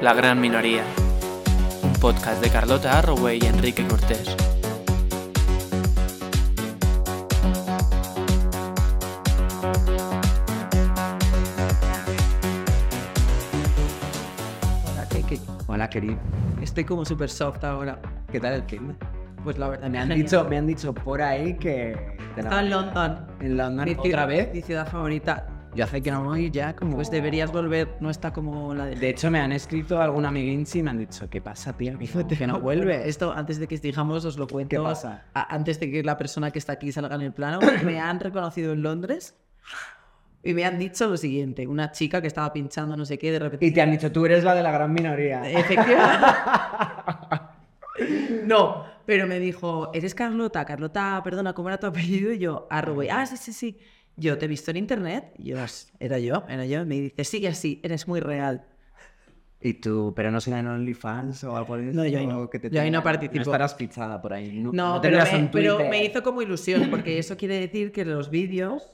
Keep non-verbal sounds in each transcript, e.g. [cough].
La Gran Minoría, un podcast de Carlota Arroway y Enrique Cortés. Hola, ¿qué, qué? Hola, querido. Estoy como súper soft ahora. ¿Qué tal el fin? Pues la verdad, Me han dicho, me han dicho por ahí que... Está en London. en London. Mi ¿Otra ciudad- vez? Mi ciudad favorita. Yo hace que no voy ya como... Pues deberías volver, no está como la de... De hecho, me han escrito algún amiguinchi y me han dicho, ¿qué pasa, tío? Que no vuelve. Esto, antes de que sigamos, os lo cuento. ¿Qué pasa? A- antes de que la persona que está aquí salga en el plano, [coughs] me han reconocido en Londres y me han dicho lo siguiente. Una chica que estaba pinchando no sé qué, de repente... Y te han dicho, tú eres la de la gran minoría. Efectivamente. [laughs] No, pero me dijo, ¿eres Carlota? Carlota, perdona, ¿cómo era tu apellido? Y yo, Arroway. Ah, sí, sí, sí. Yo te he visto en internet. Y yo, era yo, era yo. Y me dice, sigue así, eres muy real. Y tú, pero no será en OnlyFans o algo eso. No, yo ahí no. que te Yo ahí no participo. No estarás fichada por ahí. No, No, no pero, me, pero me hizo como ilusión, porque eso quiere decir que los vídeos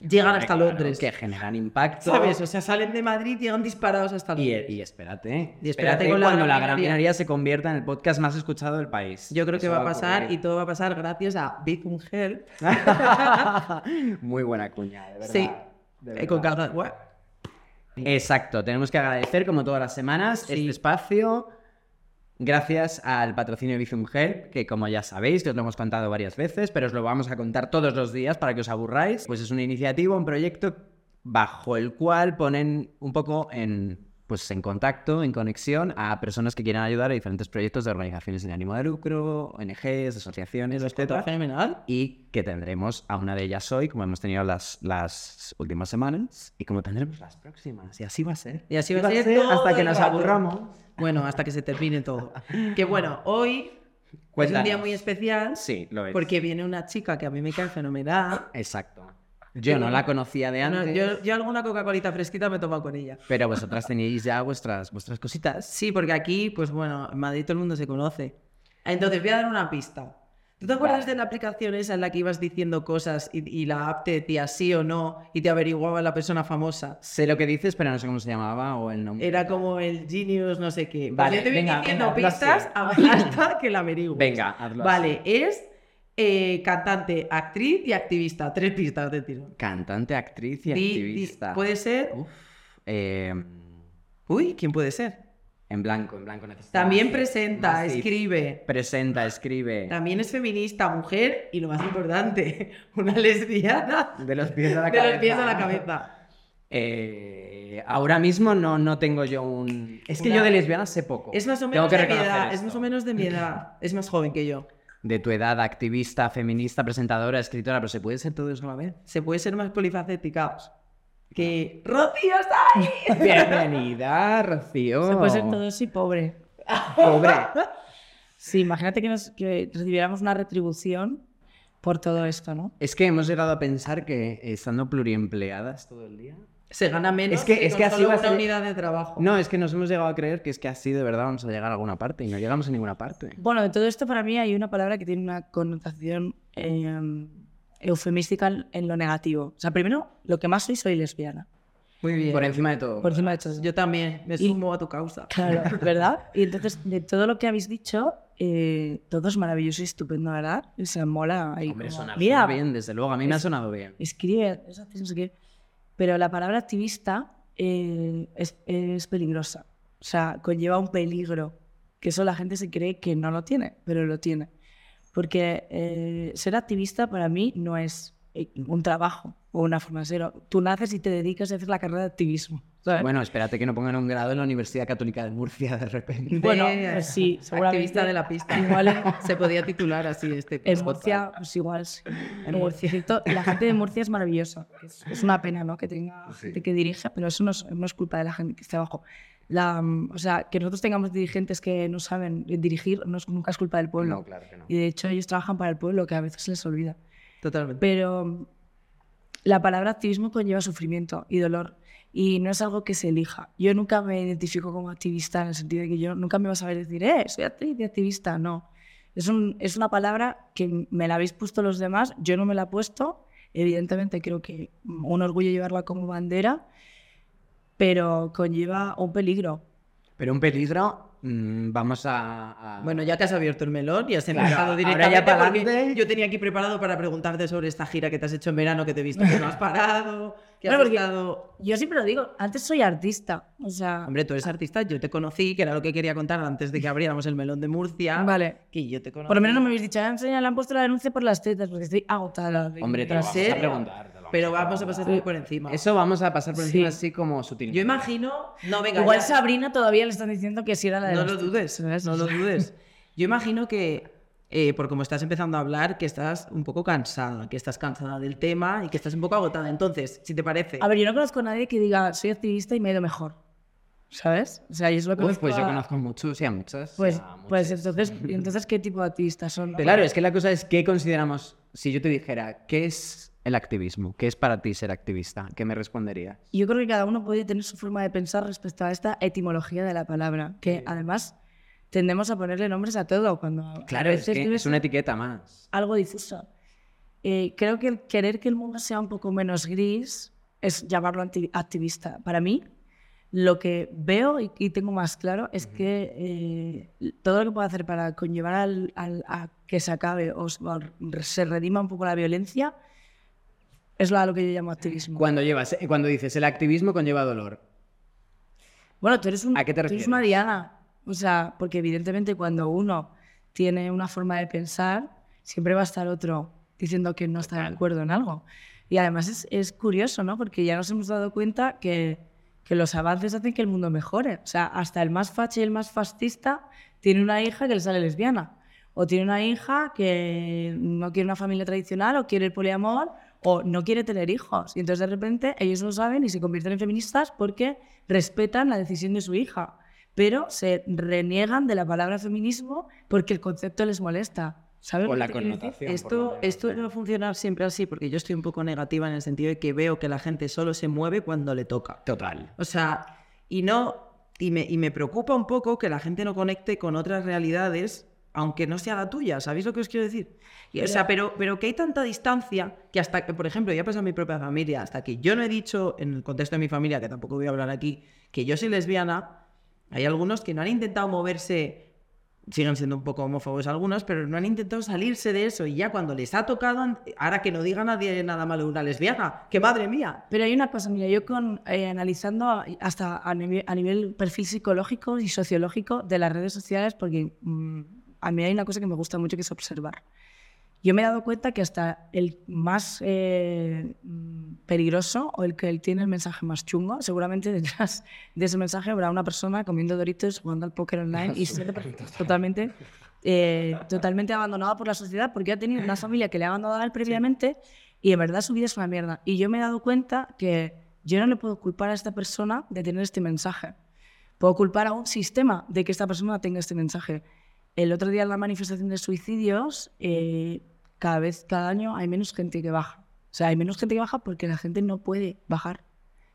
llegan hasta Claro, Londres. Que generan impacto. ¿Sabes? O sea, salen de Madrid y llegan disparados hasta Y, Londres. y espérate. Y espérate con la cuando la gran minoría se convierta en el podcast más escuchado del país. Yo creo que va a pasar ocurrir. y todo va a pasar gracias a Big Help. [laughs] Muy buena cuña, de verdad. Sí, de eh, con verdad. Exacto, tenemos que agradecer como todas las semanas este espacio. Gracias al patrocinio de Bizum Help, que como ya sabéis, que os lo hemos contado varias veces, pero os lo vamos a contar todos los días para que os aburráis. Pues es una iniciativa, un proyecto bajo el cual ponen un poco en, pues en contacto, en conexión a personas que quieran ayudar a diferentes proyectos de organizaciones sin ánimo de lucro, ONGs, asociaciones, etc fenomenal. y que tendremos a una de ellas hoy, como hemos tenido las, las últimas semanas, y como tendremos las próximas. Y así va a ser. Y así va a ser hasta que nos aburramos. Bueno, hasta que se termine todo. Que bueno, hoy es un Cuéntanos. día muy especial Sí, lo es. porque viene una chica que a mí me cae fenomenal. Exacto. Yo no la conocía de No, antes, yo, yo alguna Coca-Colita fresquita me he tomado con ella. pero vosotras teníais ya vuestras, vuestras cositas. Sí, porque aquí, pues bueno, en Madrid todo el mundo se conoce. Entonces voy a dar una pista. ¿Tú te acuerdas de la aplicación esa en la que ibas diciendo cosas y, y la app te decía sí o no y te averiguaba la persona famosa? Sé lo que dices, pero no sé cómo se llamaba o el nombre. Era como el Genius, no sé qué. Pues Vale, yo te voy venga, diciendo venga, pistas hasta [laughs] que la averiguo. Venga, hazlo Vale, es eh, cantante, actriz y activista. Tres pistas de tiro. Cantante, actriz y Di- di- activista. puede ser. Uf, eh, Uy, ¿quién puede ser? En blanco, en blanco. También más- presenta, más escribe. Presenta, escribe. También es feminista, mujer y lo más importante, [laughs] una lesbiana De los pies a la [laughs] de cabeza. los pies a la cabeza. Eh, ahora mismo no, no tengo yo un... Es que Una- yo de lesbiana sé poco. Es más o menos de mi edad, es más o menos de mi edad. Es más joven que yo. De tu edad, activista, feminista, presentadora, escritora, pero ¿se puede ser todo eso a la vez? Se puede ser más polifacética. Que Rocío está ahí. [laughs] Bienvenida, Rocío. Se puede ser todo eso y pobre. Pobre. Sí, imagínate que, nos, que recibiéramos una retribución por todo esto, ¿no? Es que hemos llegado a pensar que estando pluriempleadas todo el día... Se gana menos Es que- es con que así una ser- unidad de trabajo. No, es que nos hemos llegado a creer que es que así de verdad vamos a llegar a alguna parte y no llegamos a ninguna parte. Bueno, de todo esto para mí hay una palabra que tiene una connotación eh, eufemística en- en lo negativo. O sea, primero, lo que más soy, soy lesbiana. Muy bien. Por encima de todo. Por encima de todo. Yo también me Y- sumo a tu causa. Claro, [laughs] ¿verdad? Y entonces, de todo lo que habéis dicho, eh, todo es maravilloso y estupendo, ¿verdad? O sea, mola. Ahí Hombre, como, suena, Mira, suena bien, desde luego. A mí me ha sonado bien. escribe, eso qué. Pero la palabra activista eh, es, es peligrosa. O sea, conlleva un peligro. Que eso la gente se cree que no lo tiene, pero lo tiene. Porque eh, ser activista para mí no es eh, un trabajo o una forma de ser. Tú naces y te dedicas a hacer la carrera de activismo. ¿sabes? Bueno, espérate que no pongan un grado en la Universidad Católica de Murcia de repente. [laughs] Bueno, pues [laughs] sí, seguramente. Activista de la pista. Igual [laughs] se podía titular así este En podcast. Murcia, pues igual sí. En Murcia, cierto, la gente de Murcia es maravillosa. Es, es una pena, ¿no? Que tenga gente que dirige, pero eso no es, no es culpa de la gente que está abajo. La, mm, o sea, que nosotros tengamos dirigentes que no saben dirigir no es, nunca es culpa del pueblo. No, claro que no. Y de hecho ellos trabajan para el pueblo, que a veces se les olvida. Totalmente. Pero mm, la palabra activismo conlleva sufrimiento y dolor. Y no es algo que se elija. Yo nunca me identifico como activista en el sentido de que yo nunca me vas a ver decir, eh, soy actriz y activista. No. Es, un- es una palabra que me la habéis puesto los demás, yo no me la he puesto. Evidentemente creo que un orgullo llevarla como bandera, pero conlleva un peligro. Pero un peligro, mm, vamos a, a- Bueno, ya te has abierto el melón y has Claro, empezado ahora directamente ya para yo tenía aquí preparado para preguntarte sobre esta gira que te has hecho en verano, que te he visto que no has parado, que has Bueno, porque- estado... Yo siempre lo digo, antes soy artista. O sea, Hombre, tú eres artista, yo te conocí, que era lo que quería contar antes de que abriéramos el melón de Murcia. Vale. Que yo te conocí. por lo menos no me habéis dicho, enseña, le han puesto la denuncia por las tetas, porque estoy agotada. de Hombre, te lo a preguntar. Pero vamos a pasar por encima. Eso vamos a pasar por encima Sí. así como sutil. Yo imagino... No, venga, Igual ya. Sabrina todavía le están diciendo que sí era la de No lo dudes, ¿sabes? no lo dudes. Yo imagino que, eh, por como estás empezando a hablar, que estás un poco cansada, que estás cansada del tema y que estás un poco agotada. Entonces, si te parece... A ver, yo no conozco a nadie que diga, soy activista y me ha ido mejor. ¿Sabes? O sea, yo solo Uf, conozco pues yo a- conozco muchos y a muchas. Pues, a muchas. pues entonces, entonces, ¿qué tipo de activistas son? Pero Claro, es que la cosa es qué consideramos. Si yo te dijera, ¿qué es el activismo? ¿Qué es para ti ser activista? ¿Qué me responderías? Yo creo que cada uno puede tener su forma de pensar respecto a esta etimología de la palabra, que además tendemos a ponerle nombres a todo cuando Claro, es que una etiqueta más. algo difuso. Eh, creo que el querer que el mundo sea un poco menos gris es llamarlo activista. Para mí, lo que veo y, y tengo más claro es que eh, todo lo que puedo hacer para conllevar al- al- a que se acabe o se redima un poco la violencia es lo a lo que yo llamo activismo. Cuando, llevas, eh, cuando dices el activismo conlleva dolor. Bueno, tú eres, un, ¿A qué te tú eres refieres? una diana. O sea, porque evidentemente cuando uno tiene una forma de pensar, siempre va a estar otro diciendo que no está de acuerdo en algo. Y además es, es curioso, ¿no? Porque ya nos hemos dado cuenta que, que los avances hacen que el mundo mejore. O sea, hasta el más facha y el más fascista tiene una hija que le sale lesbiana. O tiene una hija que no quiere una familia tradicional, o quiere el poliamor, o no quiere tener hijos. Y entonces de repente ellos lo saben y se convierten en feministas porque respetan la decisión de su hija. Pero se reniegan de la palabra feminismo porque el concepto les molesta. ¿Sabes? O la connotación. Esto, esto no va a funcionar siempre así, porque yo estoy un poco negativa en el sentido de que veo que la gente solo se mueve cuando le toca. Total. O sea, y no. Y me, y me preocupa un poco que la gente no conecte con otras realidades, aunque no sea la tuya. ¿Sabéis lo que os quiero decir? Y, o sea, pero, pero que hay tanta distancia que hasta que, por ejemplo, ya pasa en mi propia familia, hasta que yo no he dicho, en el contexto de mi familia, que tampoco voy a hablar aquí, que yo soy lesbiana, hay algunos que no han intentado moverse siguen siendo un poco homófobos algunos, pero no han intentado salirse de eso y ya cuando les ha tocado, ahora que no diga nadie nada malo de una lesbiana, que madre mía. Pero hay una cosa, mira, yo con, eh, analizando hasta a nivel, a nivel perfil psicológico y sociológico de las redes sociales, porque mm, a mí hay una cosa que me gusta mucho que es observar. Yo me he dado cuenta que hasta el más eh, peligroso o el que tiene el mensaje más chungo, seguramente detrás de ese mensaje habrá una persona comiendo doritos, jugando al póker online y [laughs] totalmente, eh, totalmente abandonada por la sociedad porque ha tenido una familia que le ha abandonado a él previamente y en verdad su vida es una mierda. Y yo me he dado cuenta que yo no le puedo culpar a esta persona de tener este mensaje. Puedo culpar a un sistema de que esta persona tenga este mensaje. El otro día en la manifestación de suicidios, eh, cada vez, cada año hay menos gente que baja. O sea, hay menos gente que baja porque la gente no puede bajar.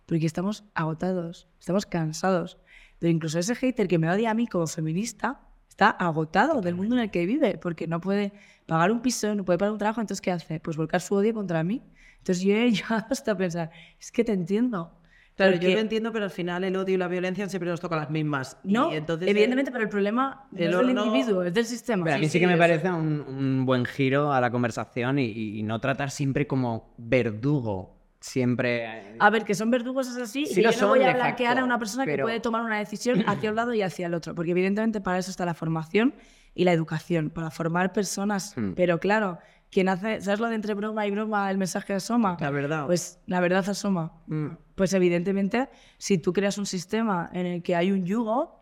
Porque estamos agotados, estamos cansados. Pero incluso ese hater que me odia a mí como feminista está agotado del mundo en el que vive porque no puede pagar un piso, no puede pagar un trabajo. Entonces, ¿qué hace? Pues volcar su odio contra mí. Entonces, yo he llegado [laughs] hasta pensar, es que te entiendo. Claro, yo lo entiendo, pero al final el odio y la violencia siempre nos tocan las mismas. No, Y entonces, eh, evidentemente, pero el problema no el es del horno- individuo, es del sistema. Pero a mí sí, que me parece un, un buen giro a la conversación y, y no tratar siempre como verdugo. Siempre. A ver, que son verdugos es así, Sí y lo yo no voy a blanquear a facto, una persona que puede tomar una decisión [clears throat] hacia un lado y hacia el otro, porque evidentemente para eso está la formación y la educación, para formar personas. Hmm. Pero claro, quien hace, ¿sabes lo de entre broma y broma el mensaje asoma? La verdad. Pues la verdad asoma. Mm. Pues evidentemente, si tú creas un sistema en el que hay un yugo,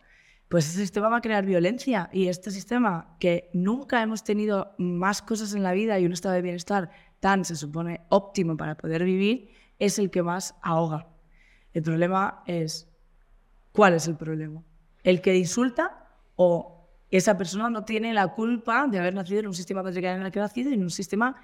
pues ese sistema va a crear violencia. Y este sistema, que nunca hemos tenido más cosas en la vida y un estado de bienestar tan, se supone, óptimo para poder vivir, es el que más ahoga. El problema es, ¿cuál es el problema? ¿El que insulta o esa persona no tiene la culpa de haber nacido en un sistema patriarcal en el que ha nacido y en un sistema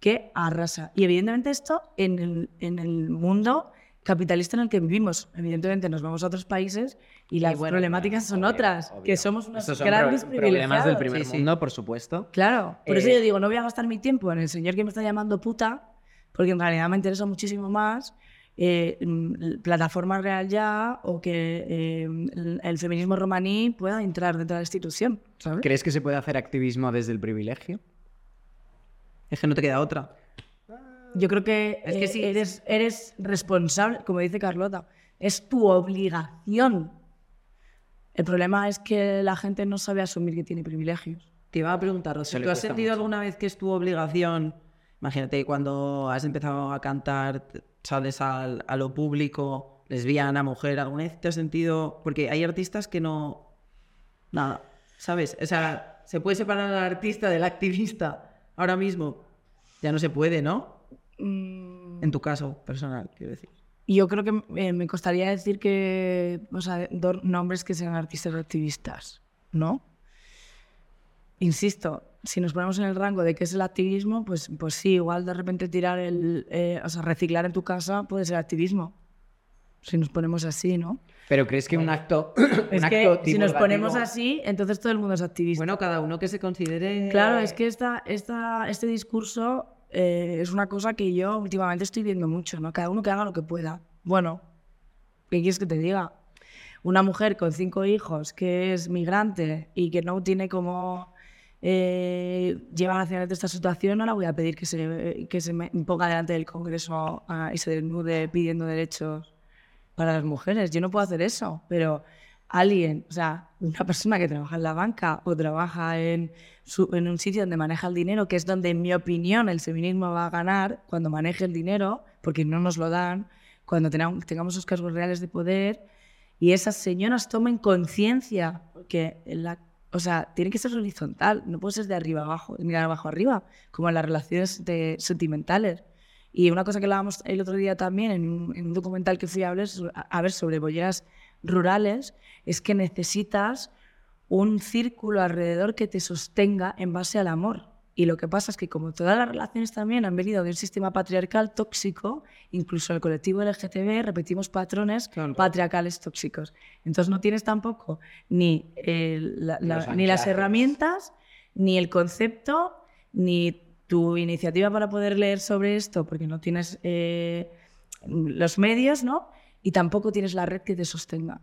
que arrasa? Y evidentemente esto en el, en el mundo capitalista en el que vivimos. Evidentemente nos vamos a otros países y las bueno, problemáticas son Obvio, otras, obvio. que somos unos Estos son grandes pro- problemas del primer Sí, sí. mundo, por supuesto. Claro, por eso Eh, yo digo, no voy a gastar mi tiempo en el señor que me está llamando puta, porque en realidad me interesa muchísimo más eh, mm, plataforma real ya o que eh, el, el feminismo romaní pueda entrar dentro de la institución, ¿sabes? ¿Crees que se puede hacer activismo desde el privilegio? Es que no te queda otra. Yo creo que, Es que eh, sí. eres, eres responsable, como dice Carlota, es tu obligación. El problema es que la gente no sabe asumir que tiene privilegios. Te iba a preguntar, le ¿tú has sentido mucho. alguna vez que es tu obligación? Imagínate cuando has empezado a cantar, sales al- a lo público, lesbiana, mujer, ¿alguna vez te has sentido...? Porque hay artistas que no... Nada, ¿sabes? O sea, se puede separar al artista del activista ahora mismo. Ya no se puede, ¿no? Mm, En tu caso personal, quiero decir. Yo creo que eh, me costaría decir que, o sea, dos nombres que sean artistas o activistas, ¿no? Insisto, si nos ponemos en el rango de qué es el activismo, pues, pues sí, igual de repente tirar el, eh, o sea, reciclar en tu casa puede ser activismo. Si nos ponemos así, ¿no? Pero crees que un acto. [clears throat] un Es acto que si nos ponemos así, entonces todo el mundo es activista. Bueno, cada uno que se considere... Claro, es que esta, esta, este discurso eh, es una cosa que yo últimamente estoy viendo mucho, ¿no? Cada uno que haga lo que pueda. Bueno, ¿qué quieres que te diga? Una mujer con cinco hijos que es migrante y que no tiene como eh, llevar hacia adelante esta situación, no la voy a pedir que se, que se me ponga delante del Congreso y se desnude pidiendo derechos para las mujeres. Yo no puedo hacer eso, pero alguien, o sea, una persona que trabaja en la banca o trabaja en, su- en un sitio donde maneja el dinero, que es donde, en mi opinión, el feminismo va a ganar cuando maneje el dinero, porque no nos lo dan, cuando tengamos esos cargos reales de poder, y esas señoras tomen conciencia, porque la, o sea, tiene que ser horizontal, no puede ser de arriba abajo, de abajo arriba, como en las relaciones de- sentimentales. Y una cosa que hablábamos el otro día también en un, en un documental que fui a ver, a ver sobre bolleras rurales es que necesitas un círculo alrededor que te sostenga en base al amor. Y lo que pasa es que como todas las relaciones también han venido de un sistema patriarcal tóxico, incluso el colectivo LGTB repetimos patrones Claro. patriarcales tóxicos. Entonces no tienes tampoco ni, el- la- la- Los ni las herramientas, ni el concepto, ni tu iniciativa para poder leer sobre esto, porque no tienes eh, los medios, ¿no? Y tampoco tienes la red que te sostenga.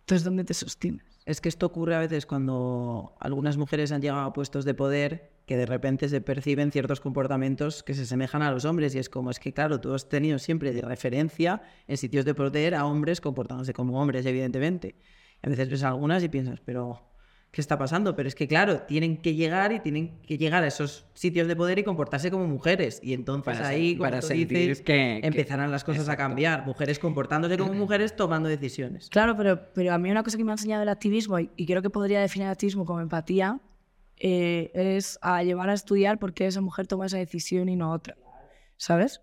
Entonces, ¿dónde te sostienes? Es que esto ocurre a veces cuando algunas mujeres han llegado a puestos de poder que de repente se perciben ciertos comportamientos que se semejan a los hombres y es como, es que claro, tú has tenido siempre de referencia en sitios de poder a hombres comportándose como hombres, evidentemente. A veces ves algunas y piensas, pero ¿qué está pasando? Pero es que claro, tienen que llegar y tienen que llegar a esos sitios de poder y comportarse como mujeres. Y entonces Para ahí, como para tú dices, que- empezarán las cosas a cambiar. Mujeres comportándose como mujeres, tomando decisiones. Claro, pero, pero a mí una cosa que me ha enseñado el activismo, y, y creo que podría definir el activismo como empatía, eh, es a llevar a estudiar por qué esa mujer toma esa decisión y no otra. ¿Sabes?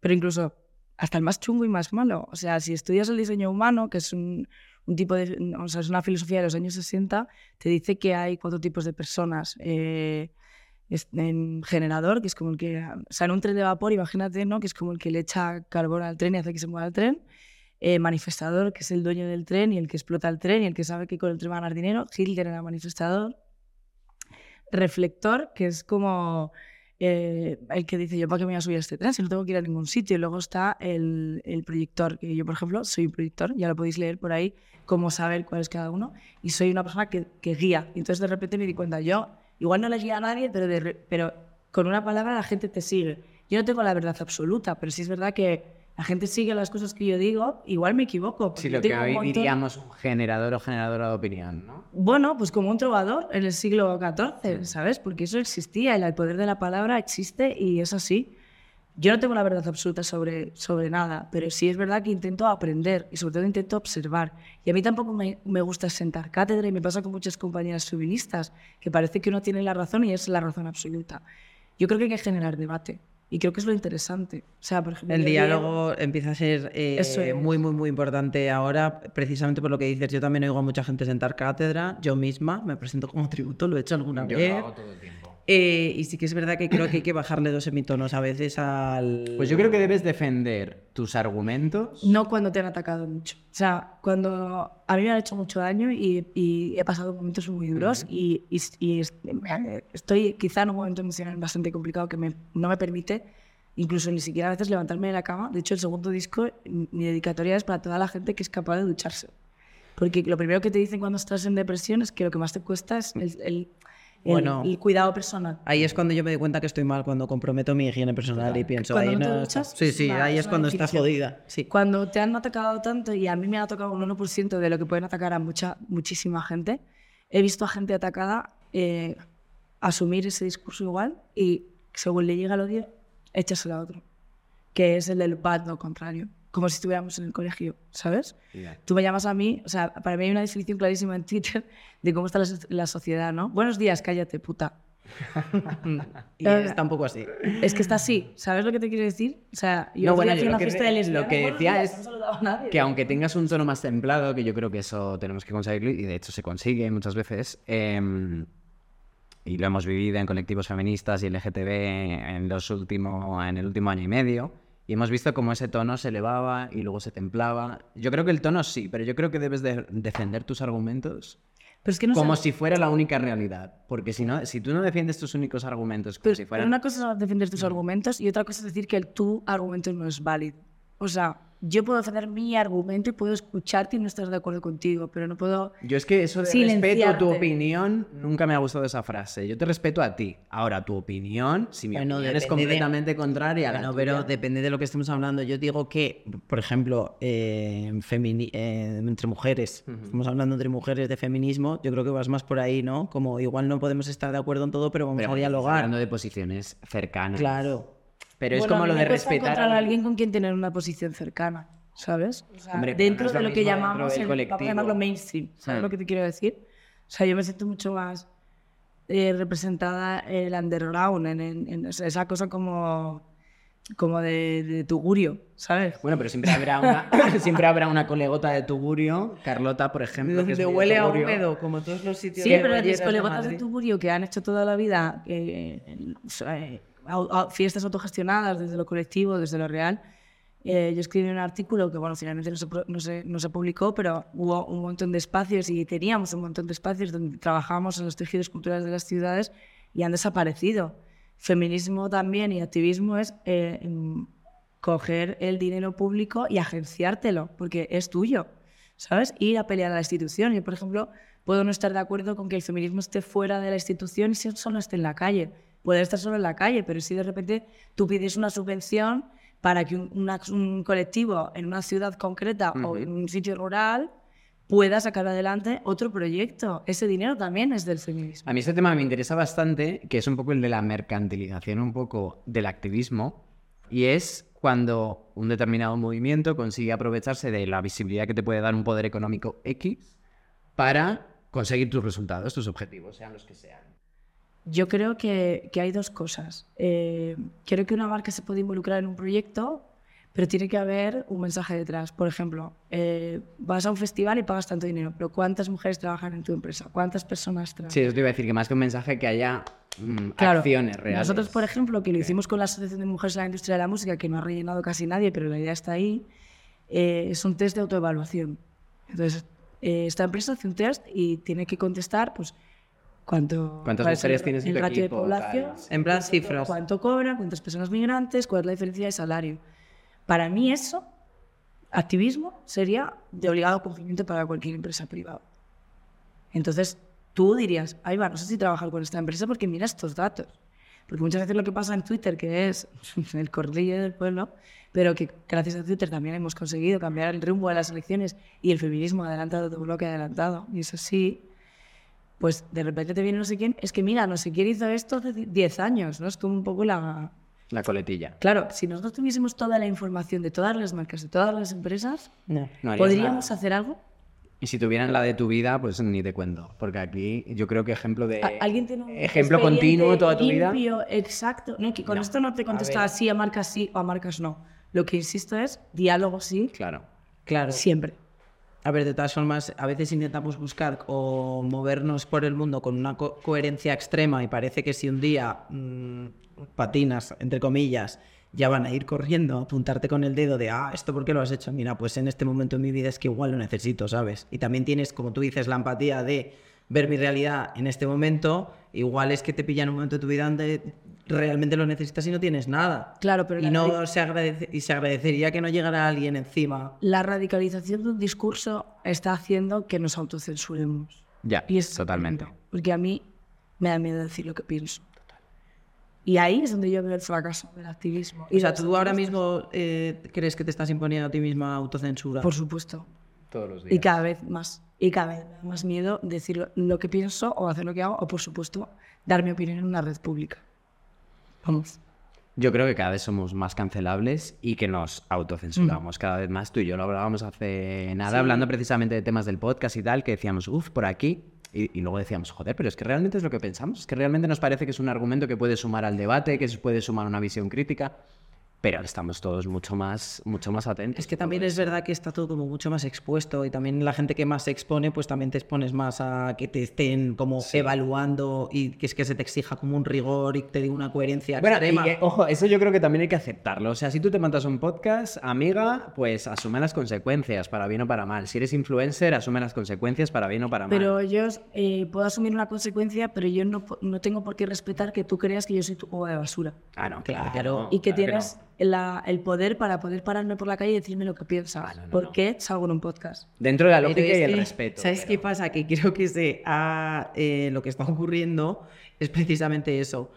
Pero incluso hasta el más chungo y más malo. O sea, si estudias el diseño humano, que es un, un tipo de, o sea, es una filosofía de los años 60, te dice que hay cuatro tipos de personas. Eh, en generador, que es como el que, o sea, en un tren de vapor, imagínate, ¿no? Que es como el que le echa carbón al tren y hace que se mueva el tren. Eh, manifestador, que es el dueño del tren y el que explota el tren y el que sabe que con el tren va a ganar dinero. Hitler era manifestador. Reflector, que es como eh, el que dice, yo para qué me voy a subir a este tren si no tengo que ir a ningún sitio. Y luego está el, el proyector, que yo, por ejemplo, soy un proyector, ya lo podéis leer por ahí, cómo saber cuál es cada uno. Y soy una persona que, que guía. Y entonces de repente me di cuenta, yo igual no le guía a nadie, pero, pero con una palabra la gente te sigue. Yo no tengo la verdad absoluta, pero sí es verdad que la gente sigue las cosas que yo digo, igual me equivoco. Sí, lo que un hoy diríamos un generador o generadora de opinión, ¿no? bueno, pues como un trovador en el siglo XIV, ¿sabes? Porque eso existía, el poder de la palabra existe y es así. Yo no tengo la verdad absoluta sobre, sobre nada, pero sí es verdad que intento aprender y sobre todo intento observar. Y a mí tampoco me, me gusta sentar cátedra y me pasa con muchas compañeras feministas, que parece que uno tiene la razón y es la razón absoluta. Yo creo que hay que generar debate y creo que es lo interesante. O sea, por ejemplo, El diálogo empieza a ser eh, Eso es. muy, muy, muy importante ahora, precisamente por lo que dices. Yo también oigo a mucha gente sentar cátedra. Yo misma me presento como tributo, lo he hecho alguna Yo vez. lo hago todo el tiempo. Eh, y sí que es verdad que creo que hay que bajarle dos semitonos a veces al... Pues yo creo que debes defender tus argumentos. No cuando te han atacado mucho. O sea, cuando a mí me han hecho mucho daño y, y he pasado momentos muy duros y, y- y es- estoy quizá en un momento emocional bastante complicado que me- no me permite incluso ni siquiera a veces levantarme de la cama. De hecho, el segundo disco, mi dedicatoria es para toda la gente que es capaz de ducharse. Porque lo primero que te dicen cuando estás en depresión es que lo que más te cuesta es el, el- el- Bueno. el cuidado personal. Ahí es cuando yo me doy cuenta que estoy mal, cuando comprometo mi higiene personal y pienso, Cuando ahí no te no duchas, Sí, sí, nada, ahí es cuando está definición. jodida. Sí. Cuando te han atacado tanto, y a mí me ha tocado un 1% de lo que pueden atacar a mucha, muchísima gente, he visto a gente atacada eh, asumir ese discurso igual y según le llega el odio, échaselo a otro, que es el del bando contrario, como si estuviéramos en el colegio, ¿sabes? Tú me llamas a mí, o sea, para mí hay una definición clarísima en Twitter de cómo está la, la sociedad, ¿no? Buenos días, cállate, puta. [laughs] Y está un poco así. Es que está así, ¿sabes lo que te quiero decir? O sea, yo No, bueno, yo una que fiesta de- lesbianas, lo que decía días, es no. Que aunque tengas un tono más templado, que yo creo que eso tenemos que conseguirlo, y de hecho se consigue muchas veces, em, y lo hemos vivido en colectivos feministas y LGTB en, los último, en el último año y medio, y hemos visto cómo ese tono se elevaba y luego se templaba. Yo creo que el tono sí, pero yo creo que debes de defender tus argumentos Pero es que no como sé- si fuera la única realidad. Porque si no, si tú no defiendes tus únicos argumentos como Pero, si pero fueran... una cosa es defender tus argumentos y otra cosa es decir que el tu argumento no es válido. O sea, yo puedo defender mi argumento y puedo escucharte y no estar de acuerdo contigo, pero no puedo... Yo es que eso de respeto tu opinión, nunca me ha gustado esa frase. Yo te respeto a ti. Ahora, tu opinión, si mi Bueno, opinión es depende de- completamente contraria a la Bueno, tuya- pero depende de lo que estemos hablando. Yo digo que, por ejemplo, eh, femini- eh, entre mujeres, estamos hablando entre mujeres de feminismo, yo creo que vas más por ahí, ¿no? Como igual no podemos estar de acuerdo en todo, pero vamos Pero a bueno, dialogar. hablando de posiciones cercanas. Claro. Pero es como lo de respetar... encontrar a alguien con quien tener una posición cercana, ¿sabes? O sea, Hombre, pero no dentro lo de lo que llamamos el, colectivo. llamarlo mainstream, ¿sabes Hmm. lo que te quiero decir? O sea, yo me siento mucho más eh, representada en el underground, en, en- en esa cosa como, como de, de tugurio, ¿sabes? Bueno, pero siempre habrá una, [laughs] siempre habrá una colegota de tugurio. Carlota, por ejemplo, Donde huele a húmedo, como todos los sitios Sí, de pero mis colegotas de tugurio que han hecho toda la vida eh, en- eh, au- fiestas autogestionadas desde lo colectivo, desde lo real. eh, yo escribí un artículo que, bueno, finalmente no se, no, se, no se publicó, pero hubo un montón de espacios y teníamos un montón de espacios donde trabajábamos en los tejidos culturales de las ciudades y han desaparecido. Feminismo también y activismo es eh, coger el dinero público y agenciártelo, porque es tuyo, ¿sabes? Ir a pelear a la institución. Yo, por ejemplo, puedo no estar de acuerdo con que el feminismo esté fuera de la institución y si solo esté en la calle. Puede estar solo en la calle, pero si de repente tú pides una subvención para que un, una- un colectivo en una ciudad concreta o en un sitio rural pueda sacar adelante otro proyecto. Ese dinero también es del feminismo. A mí este tema me interesa bastante, que es un poco el de la mercantilización, un poco del activismo, y es cuando un determinado movimiento consigue aprovecharse de la visibilidad que te puede dar un poder económico X para conseguir tus resultados, tus objetivos, sean los que sean. Yo creo que, que hay dos cosas. Eh, creo que una marca se puede involucrar en un proyecto, pero tiene que haber un mensaje detrás. Por ejemplo, eh, vas a un festival y pagas tanto dinero, pero ¿cuántas mujeres trabajan en tu empresa? ¿Cuántas personas trabajan? Sí, eso te iba a decir, que más que un mensaje que haya mm, Claro, acciones reales. Nosotros, por ejemplo, que lo hicimos con la Asociación de Mujeres en la Industria de la Música, que no ha rellenado casi nadie, pero la idea está ahí, eh, es un test de autoevaluación. Entonces, eh, esta empresa hace un test y tiene que contestar, pues, cuánto... ¿Cuántas mujeres el, tienes en tu ratio equipo, de población, tal? En plan cifras. cuánto cobran, cuántas personas migrantes, cuál es la diferencia de salario. Para mí eso, activismo, sería de obligado cumplimiento para cualquier empresa privada. Entonces, tú dirías, ahí va, no sé si trabajar con esta empresa porque mira estos datos. Porque muchas veces lo que pasa en Twitter, que es [laughs] el corrillo del pueblo, pero que gracias a Twitter también hemos conseguido cambiar el rumbo de las elecciones y el feminismo ha adelantado todo lo que ha adelantado, y eso sí, pues de repente te viene no sé quién, es que mira, no sé quién hizo esto hace 10 años, ¿no? Es como un poco la... La coletilla. Claro, si nosotros tuviésemos toda la información de todas las marcas, de todas las empresas, No. No ¿podríamos nada. hacer algo? Y si tuvieran la de tu vida, pues ni te cuento. Porque aquí yo creo que ejemplo de. ¿A- ¿Alguien tiene un Ejemplo continuo toda tu vida. limpio, Exacto. No, que con No. esto no te contesta ver. sí a marcas sí o a marcas no. Lo que insisto es diálogo sí, Claro. Claro. siempre. A ver, de todas formas, a veces intentamos buscar o movernos por el mundo con una co- coherencia extrema y parece que si un día mm, patinas, entre comillas, ya van a ir corriendo, apuntarte con el dedo de, ah, ¿esto por qué lo has hecho? Mira, pues en este momento en mi vida es que igual lo necesito, ¿sabes? Y también tienes, como tú dices, la empatía de ver mi realidad en este momento, igual es que te pilla en un momento de tu vida donde realmente lo necesitas y no tienes nada. Claro, pero y no se agradece, y se agradecería que no llegara alguien encima. la radicalización de un discurso está haciendo que nos autocensuremos. Ya, Y es totalmente. Porque a mí me da miedo decir lo que pienso. Y ahí es donde yo veo el fracaso del activismo. O sea, tú ahora mismo eh, crees que te estás imponiendo a ti misma autocensura. Por supuesto. Todos los Y cada vez más. Y cada vez me da más miedo decir lo, lo que pienso o hacer lo que hago o, por supuesto, dar mi opinión en una red pública. Vamos. Yo creo que cada vez somos más cancelables y que nos autocensuramos cada vez más. Tú y yo lo hablábamos hace nada, hablando precisamente de temas del podcast y tal, que decíamos, uff, por aquí. Y, y luego decíamos, joder, pero es que realmente es lo que pensamos. Es que realmente nos parece que es un argumento que puede sumar al debate, que se puede sumar a una visión crítica. Pero estamos todos mucho más, mucho más atentos. Es que también es verdad que está todo como mucho más expuesto y también la gente que más se expone, pues también te expones más a que te estén como evaluando y que es que se te exija como un rigor y te diga una coherencia Bueno, y extrema. que, ojo, eso yo creo que también hay que aceptarlo. O sea, si tú te montas un podcast, amiga, pues asume las consecuencias, para bien o para mal. Si eres influencer, asume las consecuencias para bien o para mal. Pero yo eh, puedo asumir una consecuencia, pero yo no, no tengo por qué respetar que tú creas que yo soy tu cubo de basura. Ah, no, Claro. claro. y que claro tienes la- el poder para poder pararme por la calle y decirme lo que piensas. No, no, ¿Por no. qué salgo en un podcast? Dentro de la lógica y el que, respeto. ¿Sabes pero- qué pasa? Que creo que se ha, eh, lo que está ocurriendo es precisamente eso,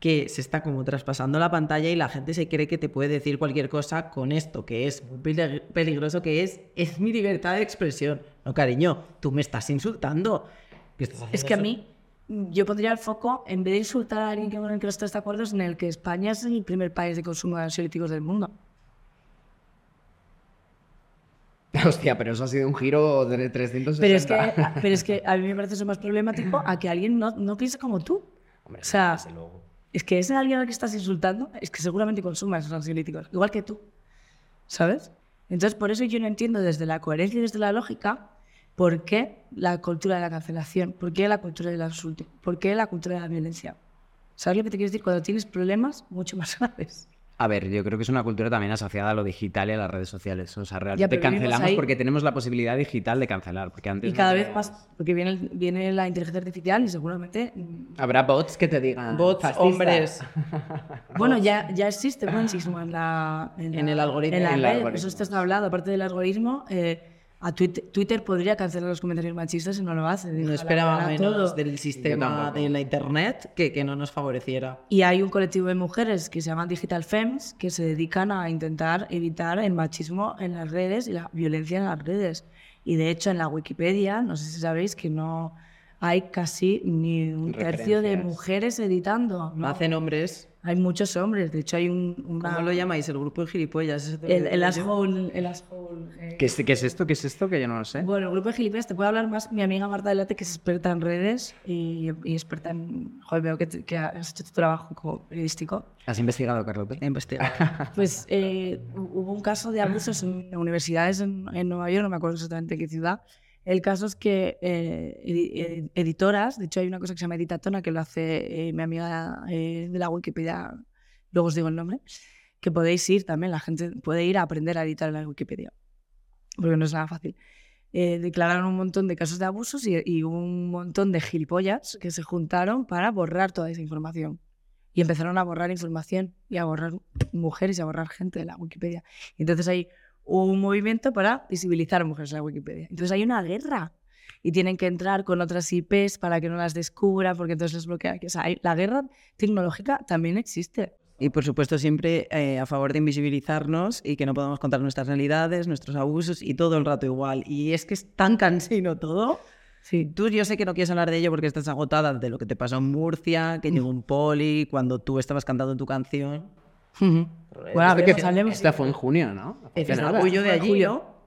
que se está como traspasando la pantalla y la gente se cree que te puede decir cualquier cosa con esto, que es muy pelig- peligroso, que es, es mi libertad de expresión. No, cariño, tú me estás insultando. ¿Qué estás Es que a eso? mí, yo pondría el foco, en vez de insultar a alguien con el que no estás de acuerdo, en el que España es el primer país de consumo de ansiolíticos del mundo. [laughs] Hostia, pero eso ha sido un giro de 360. Pero es, que, [laughs] pero es que a mí me parece eso más problemático a que alguien no, no piense como tú. Hombre, o sea, desde luego. es que ese alguien al que estás insultando es que seguramente consuma esos ansiolíticos, igual que tú. ¿Sabes? Entonces, por eso yo no entiendo desde la coherencia y desde la lógica por qué la cultura de la cancelación, por qué la cultura del insulto, por qué la cultura de la violencia. ¿Sabes lo que te quiero decir? Cuando tienes problemas mucho más [laughs] graves. A ver, yo creo que es una cultura también asociada a lo digital y a las redes sociales. O sea, realmente vivimos cancelamos ahí. porque tenemos la posibilidad digital de cancelar. Porque antes Y no cada vez teníamos- más, porque viene, el- viene la inteligencia artificial y seguramente... mm, Habrá bots que te digan. Bots, fascista. hombres. [laughs] Bueno, ya, ya existe machismo en, la, En la- el algoritmo. En la En el red, algoritmo, eso está hablado. Aparte del algoritmo, eh, a Twitter, Twitter podría cancelar los comentarios machistas y no lo hace. No esperaba menos todo. del sistema de la internet que, que no nos favoreciera. Y hay un colectivo de mujeres que se llaman Digital Femmes que se dedican a intentar evitar el machismo en las redes y la violencia en las redes. Y de hecho, en la Wikipedia, no sé si sabéis que no hay casi ni un tercio de mujeres editando. ¿no? Hacen hombres. Hay muchos hombres. De hecho, hay un. una- ¿Cómo lo llamáis? El grupo de gilipollas. ¿Eso te lo El, el asshole. El asshole eh, ¿Qué es, qué es esto? ¿Qué es esto? Que yo no lo sé. Bueno, el grupo de gilipollas te puede hablar más mi amiga Marta Delate, que es experta en redes y, y experta en. Joder, veo que, que has hecho tu trabajo como periodístico. ¿Has investigado, Carlos? He investigado. [laughs] Pues eh, hu- hubo un caso de abusos en universidades en, en Nueva York, no me acuerdo exactamente qué ciudad. El caso es que eh, edi- edi- editoras, de hecho hay una cosa que se llama Editatona, que lo hace eh, mi amiga eh, de la Wikipedia, luego os digo el nombre, que podéis ir también, la gente puede ir a aprender a editar en la Wikipedia, porque no es nada fácil. Eh, declararon un montón de casos de abusos y, y un montón de gilipollas que se juntaron para borrar toda esa información. Y empezaron a borrar información y a borrar mujeres y a borrar gente de la Wikipedia. Y entonces hay un movimiento para visibilizar a mujeres en la Wikipedia. Entonces hay una guerra. Y tienen que entrar con otras IPs para que no las descubran, porque entonces les bloquean. O sea, hay- la guerra tecnológica también existe. Y por supuesto siempre eh, a favor de invisibilizarnos y que no podamos contar nuestras realidades, nuestros abusos y todo el rato igual. Y es que es tan cansino todo. Sí. Tú yo sé que no quieres hablar de ello porque estás agotada de lo que te pasó en Murcia, que llegó un poli, cuando tú estabas cantando tu canción. Bueno, a ver, que pues hablemos- esta fue en junio, ¿no? Es el orgullo de allí. ¿no?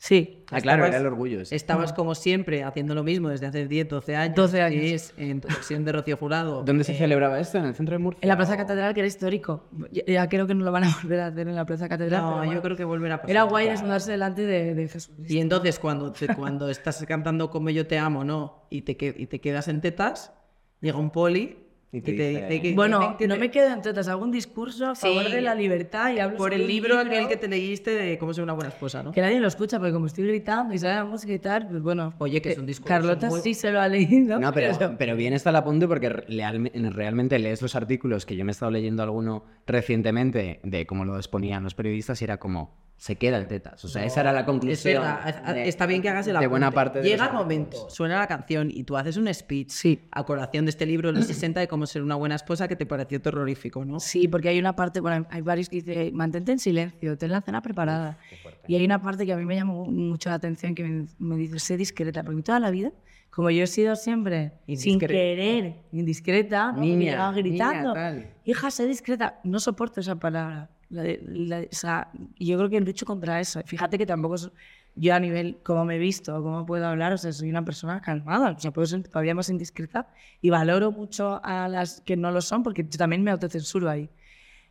Sí. Ah, claro, Estabas- era el orgullo. sí. Estabas como siempre haciendo lo mismo desde hace 10, 12 años. 12 años. que es en tu sección de Rocío Jurado. ¿Dónde se celebraba esto? ¿En el centro de Murcia? En la Plaza Catedral, que era histórico. Ya, ya creo que no lo van a [laughs] volver a hacer en la Plaza Catedral. No, pero yo bueno. creo que volverá a pasar. Era guay desnudarse delante de, de Jesús. Y entonces cuando, te- cuando estás cantando como yo te amo, ¿no? Y te, y te quedas en tetas, llega un poli Y Y te te dice- que- Bueno, que no te- me quedo en tetas, hago un discurso a favor Sí. de la libertad y hablo Por el libro aquel que te leíste de cómo ser una buena esposa, ¿no? Que nadie lo escucha, porque como estoy gritando y sale la música y tal, pues bueno. Oye, que es eh, un discurso Carlota muy- sí se lo ha leído. No, pero, pero bien está el apunte porque realme- realmente lees los artículos que yo me he estado leyendo alguno recientemente de cómo lo exponían los periodistas y era como, se queda el tetas. O sea, esa era la Es conclusión. verdad, de- está bien que hagas el de apunte. buena parte de Llega el momento, suena la canción y tú haces un speech Sí. a colación de este libro de los 60 de cómo ser una buena esposa que te pareció terrorífico, ¿no? Sí, porque hay una parte, bueno, hay varios que dice, mantente en silencio, ten la cena preparada. Y hay una parte que a mí me llamó mucho la atención que me, me dice, sé discreta, porque toda la vida, como yo he sido siempre sin Indiscreta. querer, indiscreta, ¿no? Niña, gritando, niña, hija, sé discreta, no soporto esa palabra. La la o sea, yo creo que lucho contra eso. Fíjate que tampoco es- yo a nivel, cómo me he visto, cómo puedo hablar, o sea, soy una persona calmada, o sea, puedo ser todavía más indiscreta y valoro mucho a las que no lo son porque yo también me autocensuro ahí.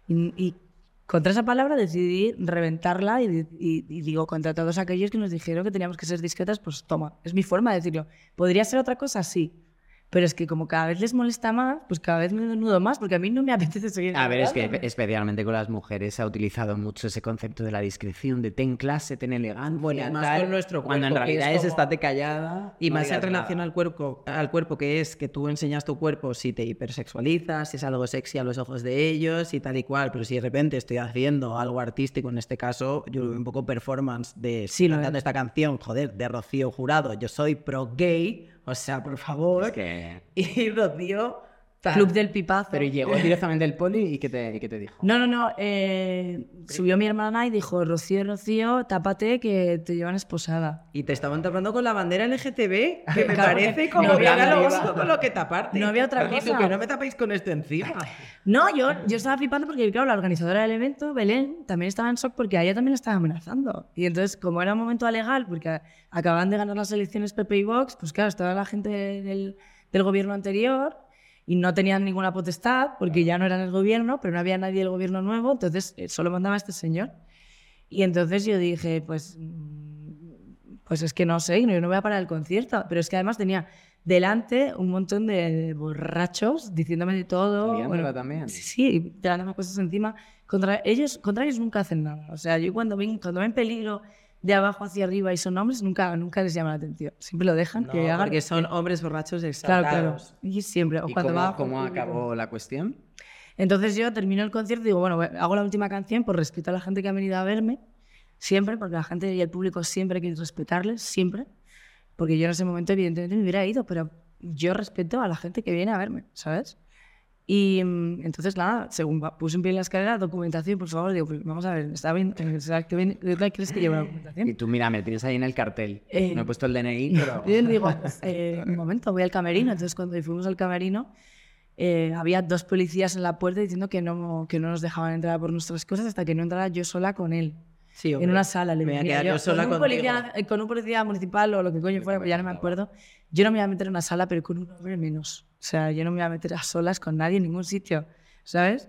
Y, y contra esa palabra decidí reventarla y, y- y digo, contra todos aquellos que nos dijeron que teníamos que ser discretas, pues toma, es mi forma de decirlo. ¿Podría ser otra cosa? Sí. Pero es que como cada vez les molesta más, pues cada vez me desnudo más, porque a mí no me [laughs] apetece seguir. A ver, es que especialmente con las mujeres se ha utilizado mucho ese concepto de la discreción, de ten clase, ten elegancia. Bueno, más tal, con nuestro Cuando en cuerpo, que es realidad es, como- estate callada. Y no más en relación nada. al cuerpo, al cuerpo que es que tú enseñas tu cuerpo si te hipersexualizas, si es algo sexy a los ojos de ellos y tal y cual, pero si de repente estoy haciendo algo artístico, en este caso, yo un poco performance de Sí, lo cantando es. esta canción, joder, de Rocío Jurado, yo soy pro gay, o sea, por favor. Es que- [laughs] Y Rocío... tal. Club del pipazo. Pero llegó [laughs] directamente el poli y ¿qué te, y qué te dijo? No, no, no. eh, subió mi hermana y dijo, Rocío, Rocío, tápate que te llevan esposada. Y te estaban tapando con la bandera LGTB, que me [laughs] Claro, parece no como otra mismo con lo que taparte. No había otra Y tú, cosa. que no me tapéis con esto encima. [laughs] No, yo, yo estaba flipando porque, claro, la organizadora del evento, Belén, también estaba en shock porque a ella también la estaba amenazando. Y entonces, como era un momento alegal, porque acaban de ganar las elecciones PP y Vox, pues claro, estaba la gente del, del gobierno anterior y no tenían ninguna potestad porque ya no eran el gobierno, pero no había nadie del gobierno nuevo, entonces eh, solo mandaba este señor. Y entonces yo dije, pues, mm, pues es que no sé, yo no voy a parar el concierto. Pero es que además tenía delante un montón de borrachos diciéndome de todo. Liándola también. Sí, sí, tirándome cosas encima. Contra ellos, contra ellos nunca hacen nada. O sea, yo cuando ven, cuando ven peligro de abajo hacia arriba y son hombres, nunca, nunca les llama la atención. Siempre lo dejan No, que hagan. porque son hombres borrachos Claro, exaltados. claro. Y siempre. O ¿Y cuando cómo, va cómo acabó la cuestión? entonces yo termino el concierto y digo, bueno, hago la última canción por respeto a la gente que ha venido a verme, siempre, porque la gente y el público siempre hay que respetarles, siempre, porque yo en ese momento evidentemente me hubiera ido, pero yo respeto a la gente que viene a verme, ¿sabes? Y mm, entonces nada, según puse un pie en la escalera, documentación, por favor, digo, pues vamos a ver, está bien, eh, ¿será que viene- ¿de dónde quieres que lleve la Y documentación? tú, mira, me tienes ahí en el cartel. Eh, no he puesto el DNI, pero... Y [laughs] yo digo, eh, un momento, voy al camerino. Entonces, cuando fuimos al camerino, eh, había dos policías en la puerta diciendo que no, que no nos dejaban entrar por nuestras cosas hasta que no entrara yo sola con él. Sí, en una sala. Le Me voy a decía quedar yo sola con un, policía, eh, con un policía municipal o lo que coño fuera, pues ya no me acuerdo. Yo no me iba a meter en una sala, pero con un hombre menos. O sea, yo no me iba a meter a solas con nadie en ningún sitio, ¿sabes?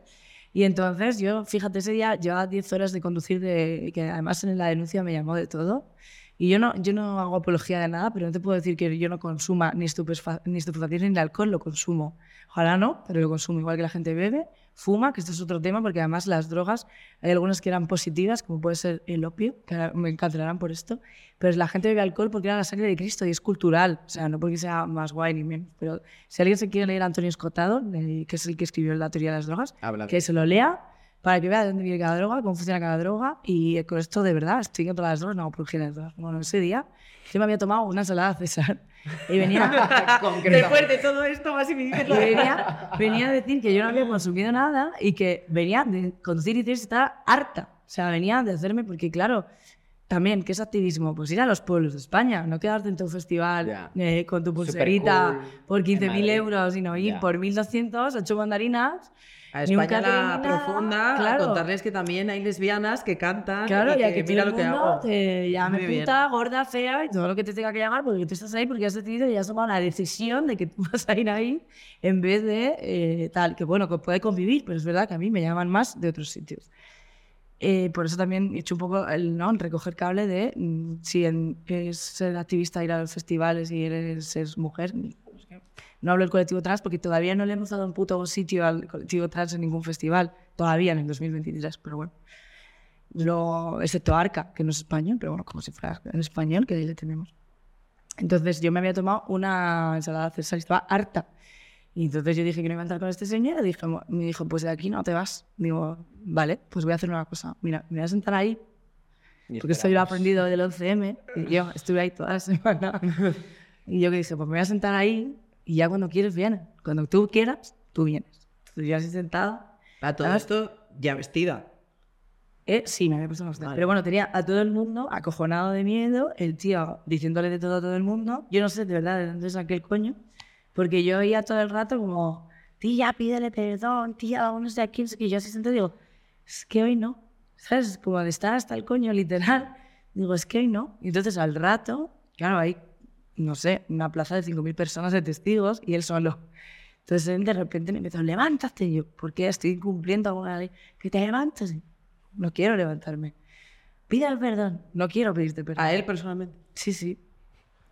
Y entonces yo, fíjate, ese día llevaba 10 horas de conducir, de, que además en la denuncia me llamó de todo. Y yo no, yo no hago apología de nada, pero no te puedo decir que yo no consuma ni, estupefacciones ni estupefacientes ni alcohol, lo consumo. Ojalá no, pero lo consumo igual que la gente bebe, fuma, que esto es otro tema, porque además las drogas, hay algunas que eran positivas, como puede ser el opio, que ahora me encantarán por esto, pero la gente bebe alcohol porque era la sangre de Cristo y es cultural, o sea, no porque sea más guay ni menos. Pero si alguien se quiere leer a Antonio Escotado, que es el que escribió la teoría de las drogas, de- que se lo lea para que vea de dónde viene cada droga, cómo funciona cada droga. Y con esto, de verdad, estoy contra las drogas, no de las drogas. Bueno, ese día yo me había tomado una ensalada César y venía, [laughs] Después de todo esto, vas y me dices y venía, [laughs] venía a decir que yo no había [laughs] consumido nada y que venía de conducir y decir que estaba harta. O sea, venía de hacerme, porque claro, también, ¿qué es activismo? Pues ir a los pueblos de España, no quedarte en tu festival eh, con tu pulserita Supercool, por en 15.000 Madrid. euros, sino ir Ya. por 1.200, ocho mandarinas. A España la profunda, Claro. a contarles que también hay lesbianas que cantan Claro, y ya que, que mira lo que el hago. te llame puta, gorda, fea y todo lo que te tenga que llamar porque tú estás ahí porque has decidido y has tomado la decisión de que tú [laughs] vas a ir ahí en vez de eh, tal, que bueno, que puede convivir, pero es verdad que a mí me llaman más de otros sitios. Eh, por eso también he hecho un poco el ¿no? recoger cable de mm, si en, es ser activista ir a los festivales y eres, eres mujer, No hablo del colectivo trans porque todavía no le hemos dado un puto sitio al colectivo trans en ningún festival, todavía en el 2023, pero bueno. Lo, excepto Arca, que no es español, pero bueno, como si fuera en español, que ahí le tenemos. Entonces yo me había tomado una ensalada César y estaba harta. Y entonces yo dije que no iba a entrar con este señor y dije, me dijo, pues de aquí no te vas. Digo, vale, pues voy a hacer una cosa. Mira, me voy a sentar ahí, porque esto yo lo he aprendido del 11M, y yo estuve ahí toda la semana. [laughs] Y yo que dije, pues me voy a sentar ahí y ya cuando quieres vienes. Cuando tú quieras, tú vienes. Entonces yo así sentada. A todo ¿sabes? esto ya vestida. Eh, sí, me había puesto los Pero bueno, tenía a todo el mundo acojonado de miedo, el tío diciéndole de todo a todo el mundo. Yo no sé de verdad de dónde saqué el coño, porque yo oía todo el rato como, tía, pídele perdón, tía, vamos de aquí, no sé qué. Y yo así senté digo, es que hoy no. ¿Sabes? Como de estar hasta el coño, literal. Digo, es que hoy no. Y entonces al rato, claro, hay, no sé, una plaza de 5.000 personas de testigos y él solo. Entonces él de repente me empezó, levántate. Y yo, ¿por qué estoy incumpliendo alguna ley? Que te levantes. No quiero levantarme. Pide el perdón. No quiero pedirte perdón. A él personalmente. Sí, sí.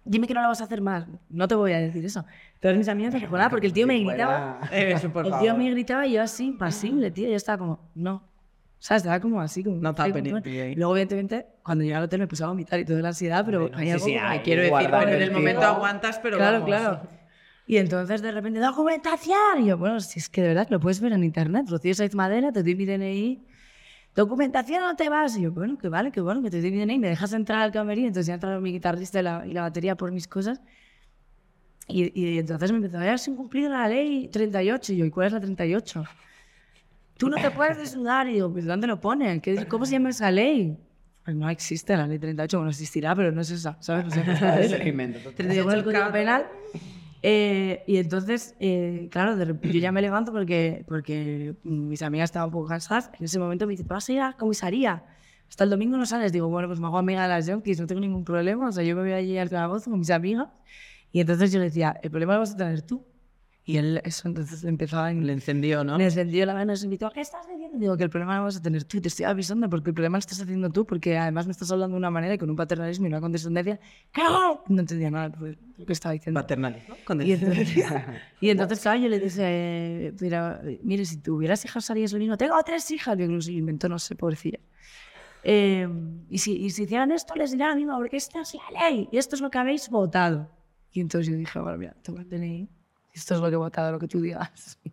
Dime que no lo vas a hacer más. No te voy a decir eso. Todas mis amigas se porque el tío me gritaba. [laughs] El tío me gritaba y yo así, impasible, tío. Yo estaba como, no. O sea, estaba como así. Como, No estaba "Ay, como- pendiente ahí. Luego, evidentemente, cuando llegué al hotel me puse a vomitar y toda la ansiedad, pero hay algo como- Ay, quiero decir, bueno, en el momento aguantas, pero claro, vamos. claro. Y entonces de repente, documentación. Y yo, bueno, si es que de verdad lo puedes ver en internet. Rocío Saiz Madera, te doy mi DNI. Documentación no te vas. Y yo, bueno, que vale, que bueno, que te doy mi DNI. Me dejas entrar al camerino. Entonces ya entraron mi guitarrista y la, y la batería por mis cosas. Y, y entonces me empezó a sin cumplir la ley 38. Y yo, ¿y cuál es la 38? Tú no te puedes desnudar. Y digo, pues ¿dónde lo ponen? ¿Qué- ¿Cómo se llama esa ley? Pues no existe la ley 38, bueno, existirá, pero no es esa, ¿sabes? No sé qué es. Se lo invento, total. 38 del Código Penal. Eh, y entonces, eh, claro, de yo ya me levanto porque, porque mis amigas estaban un poco cansadas. En ese momento me dice, ¿vas a ir a la comisaría? Hasta el domingo no sales. Digo, bueno, pues me hago amiga de las junkies, no tengo ningún problema. O sea, yo me voy allí al calabozo con mis amigas. Y entonces yo le decía, el problema lo vas a tener tú. Y él, eso, entonces empezaba en... Le encendió, ¿no? Me encendió la mano y se invitó, ¿qué estás diciendo? Digo, que el problema lo vas a tener tú, y te estoy avisando porque el problema lo estás haciendo tú, porque además me estás hablando de una manera y con un paternalismo y una condescendencia que no, entendía nada de lo que estaba diciendo. Paternalismo. Con [laughs] Y entonces, y claro, yo le dije, eh, mira, mire, si tuvieras hijas harías lo mismo. Tengo tres hijas, yo sé, inventó, no sé, pobrecilla. Eh, y, si, y si hicieran esto, les dirían lo mismo, porque esta es la ley y esto es lo que habéis votado. Y entonces yo dije, bueno, mira, toma el DNI, esto es lo que he votado, lo que tú digas. [laughs]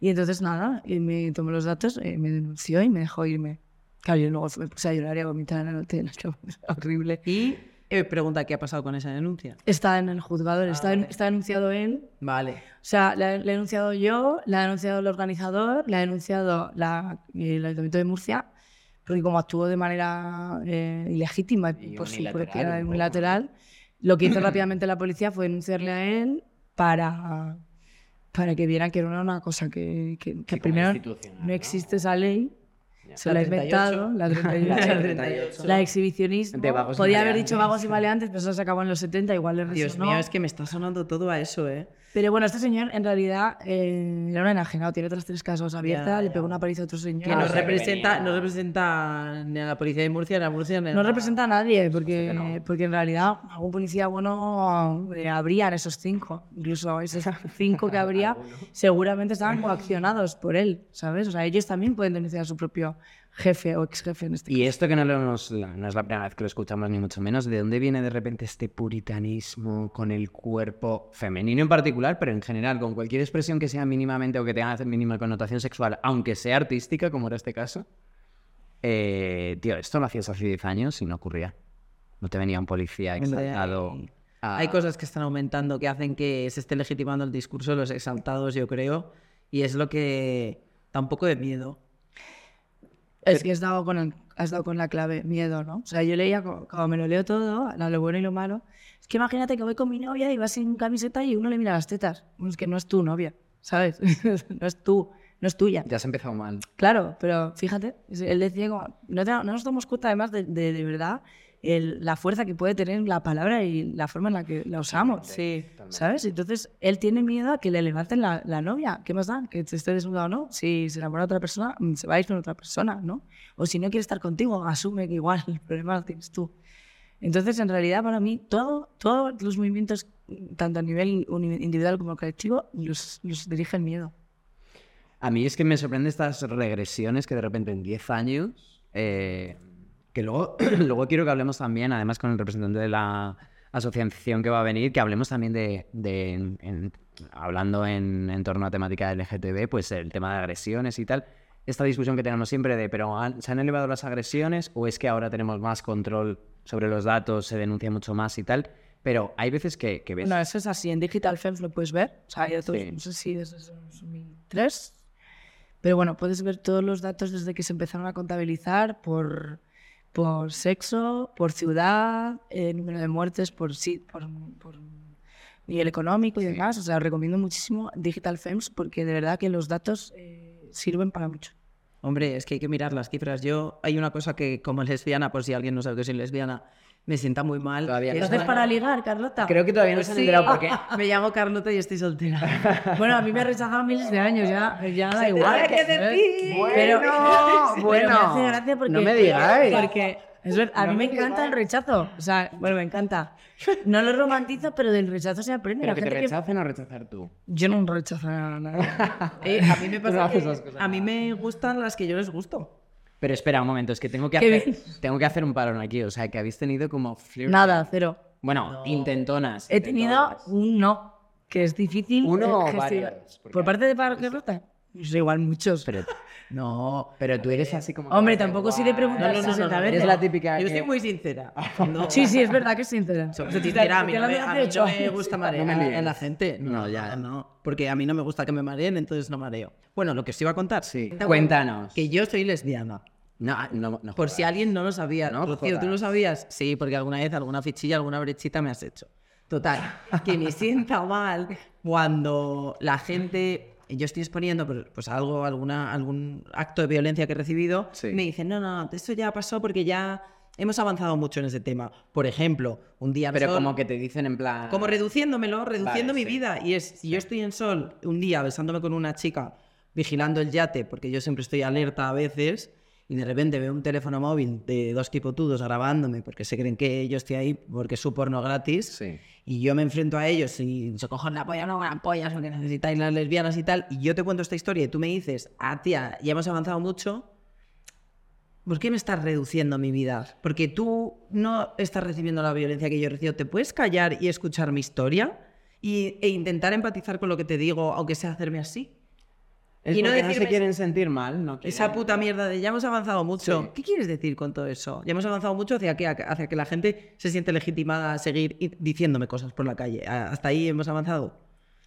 Y entonces nada, y me tomó los datos, eh, me denunció y me dejó irme. Claro, yo luego me puse a llorar y a vomitar en el hotel, [laughs] horrible. Y eh, pregunta, ¿qué ha pasado con esa denuncia? Está en el juzgado, está, está denunciado él, Vale. o sea, la, la he denunciado yo, la ha denunciado el organizador, la ha denunciado la- el Ayuntamiento de Murcia, porque como actuó de manera eh, ilegítima, Y por su propia unilateral, lo que hizo rápidamente la policía fue denunciarle a él para, para que vieran que era una cosa que, que, que primero no ¿no? existe esa ley. Se La la ha 38. inventado, la [laughs] 38. La 38. La exhibicionismo. De vagos y Podía haber dicho vagos y maleantes, pero eso se acabó en los 70, igual le Dios resonó. mío, es que me está sonando todo a eso, ¿eh? Pero bueno, este señor en realidad eh, era un enajenado, tiene otros tres casos abiertas, Ya, le pegó una paliza a otro señor. Que no, que representa, no representa ni a la policía de Murcia, ni a Murcia, ni a No representa a nadie, porque, porque en realidad algún policía bueno eh, habría en esos cinco. Incluso esos cinco que habría [laughs] seguramente estaban coaccionados por él, ¿sabes? O sea, ellos también pueden denunciar a su propio jefe o ex jefe en este Y esto que no, lo hemos- no es la primera vez que lo escuchamos, ni mucho menos, ¿de dónde viene de repente este puritanismo con el cuerpo femenino en particular, pero en general, con cualquier expresión que sea mínimamente o que tenga mínima connotación sexual, aunque sea artística, como era este caso? Eh, tío, esto lo hacías hace 10 años y no ocurría. No te venía un policía Hombre, exaltado. hay- a- Hay cosas que están aumentando que hacen que se esté legitimando el discurso de los exaltados, yo creo, y es lo que da un poco de miedo. Es que has dado, con el- has dado con la clave, miedo, ¿no? O sea, yo leía, co- como me lo leo todo, lo bueno y lo malo. Es que imagínate que voy con mi novia y vas sin camiseta y uno le mira las tetas. Es que no es tu novia, ¿sabes? [laughs] no es tú, no es tuya. Ya has empezado mal. Claro, pero fíjate, él decía, como, no, te- no nos damos cuenta además de, de, de verdad el- la fuerza que puede tener la palabra y la forma en la que la usamos. Sí. ¿Sabes? Entonces, él tiene miedo a que le levanten la, la novia. ¿Qué más da? Que te esté desnuda o no. Si se enamora de otra persona, mm, se va a ir con otra persona, ¿no? O si no quiere estar contigo, asume que igual el problema lo tienes tú. Entonces, en realidad, para mí, todo, todos los movimientos, tanto a nivel individual como colectivo, los, los dirige el miedo. A mí es que me sorprende estas regresiones que de repente en 10 años, eh, que luego, [clears throat] luego quiero que hablemos también, además con el representante de la asociación que va a venir, que hablemos también de, de- en- en- hablando en, en torno a temática LGTB, pues el tema de agresiones y tal. Esta discusión que tenemos siempre de, pero ¿han- ¿se han elevado las agresiones o es que ahora tenemos más control sobre los datos, se denuncia mucho más y tal? Pero hay veces que, que ves... Bueno, eso es así. En Digital Femmes lo puedes ver. O sea, hay datos, Sí. no sé si desde 2003. Pero bueno, puedes ver todos los datos desde que se empezaron a contabilizar por, por sexo, por ciudad, eh, número de muertes por, sí, por, por nivel económico y demás. O sea, recomiendo muchísimo Digital Femmes porque de verdad que los datos eh, sirven para mucho. Hombre, es que hay que mirar las cifras. Yo, hay una cosa que como lesbiana, por si alguien no sabe que soy lesbiana, me sienta muy mal. Todavía que no es Entonces, una- para ligar, Carlota. Creo que todavía no se han sí. enterado porque... [laughs] Me llamo Carlota y estoy soltera. [laughs] Bueno, a mí me ha rechazado miles de años, ya, ya da igual. tendrá que decir. Pero, Bueno, pero bueno. me hace gracia porque... No me digáis. Porque, es a mí me encanta el rechazo. O sea, bueno, me encanta. No lo romantizo, pero del rechazo se aprende. Pero La que te gente que- rechacen o rechazar tú. Yo no rechazo a nada. [laughs] Eh, a mí me pasa no que a mí me gustan las que yo les gusto. Pero espera un momento, es que tengo que ¿Qué hacer, tengo que hacer un parón aquí. O sea, que habéis tenido como flirt. Nada, cero. Bueno, intentonas. He tenido intentonas. un no, que es difícil. ¿Uno o varios? ¿Por parte de Carlota? Pues igual muchos. Pero, No. pero tú eres así como. Hombre, que, tampoco si le "Guau". preguntas No, no, no, no, 60 no. veces. Eres la típica. Yo que- soy muy sincera. [laughs] No. Sí, sí, es verdad que es sincera. Soy sincera, a mí Que no la me, gusta marear líes. la gente. No, ya. No, porque a mí no me gusta que me mareen, entonces no mareo. Bueno, lo que os iba a contar. Sí. ¿Te? Cuéntanos. Que yo soy lesbiana. No, no, no. Por si alguien no lo sabía. No Rocío, ¿tú lo sabías? Sí, porque alguna vez alguna fichilla, alguna brechita me has hecho. Total, que me [laughs] sienta mal cuando la gente, yo estoy exponiendo pues, pues algo, alguna, algún acto de violencia que he recibido, Sí. me dicen, no, no, eso ya pasó porque ya hemos avanzado mucho en ese tema. Por ejemplo, un día... Pero Sol- como que te dicen en plan. como reduciéndomelo, reduciendo Vale, mi sí. vida. Y es, si yo estoy en sol un día besándome con una chica, vigilando el yate, porque yo siempre estoy alerta a veces, y de repente veo un teléfono móvil de dos tipotudos grabándome, porque se creen que yo estoy ahí porque es su porno gratis, Sí. y yo me enfrento a ellos y se cogen la polla, no, la polla, es lo que necesitáis las lesbianas y tal, y yo te cuento esta historia y tú me dices, ah, tía, ya hemos avanzado mucho, ¿Por qué me estás reduciendo mi vida? Porque tú no estás recibiendo la violencia que yo recibo. ¿Te puedes callar y escuchar mi historia? Y, e intentar empatizar con lo que te digo, aunque sea hacerme así. Es Y no porque no decirme- se quieren sentir mal, ¿no? Esa quieren- puta mierda de ya hemos avanzado mucho. Sí. ¿Qué quieres decir con todo eso? Ya hemos avanzado mucho hacia que, hacia que la gente se siente legitimada a seguir diciéndome cosas por la calle. Hasta ahí hemos avanzado.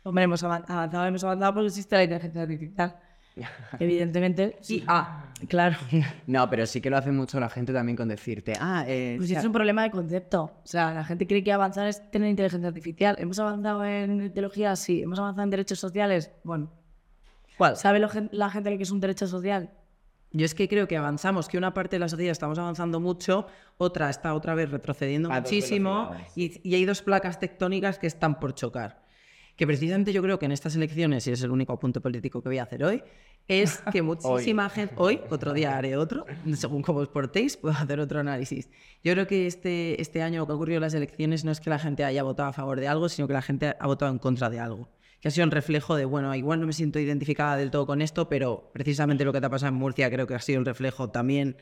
Hombre, hemos avan- avanzado, hemos avanzado porque existe la inteligencia artificial. [laughs] Evidentemente, sí. Ah, claro. No, pero sí que lo hace mucho la gente también con decirte, ah, eh, Pues o sea, es un problema de concepto. O sea, la gente cree que avanzar es tener inteligencia artificial. ¿Hemos avanzado en teología? Sí. ¿Hemos avanzado en derechos sociales? Bueno. ¿Cuál? ¿Sabe lo la gente lo que es un derecho social? Yo es que creo que avanzamos, que una parte de la sociedad estamos avanzando mucho, otra está otra vez retrocediendo A muchísimo y, y hay dos placas tectónicas que están por chocar. Que precisamente yo creo que en estas elecciones, y es el único punto político que voy a hacer hoy, es que [laughs] muchísima gente... Hoy, otro día haré otro, según cómo os portéis, puedo hacer otro análisis. Yo creo que este, este año lo que ha ocurrido en las elecciones no es que la gente haya votado a favor de algo, sino que la gente ha votado en contra de algo que ha sido un reflejo de, bueno, igual no me siento identificada del todo con esto, pero precisamente lo que te ha pasado en Murcia creo que ha sido un reflejo también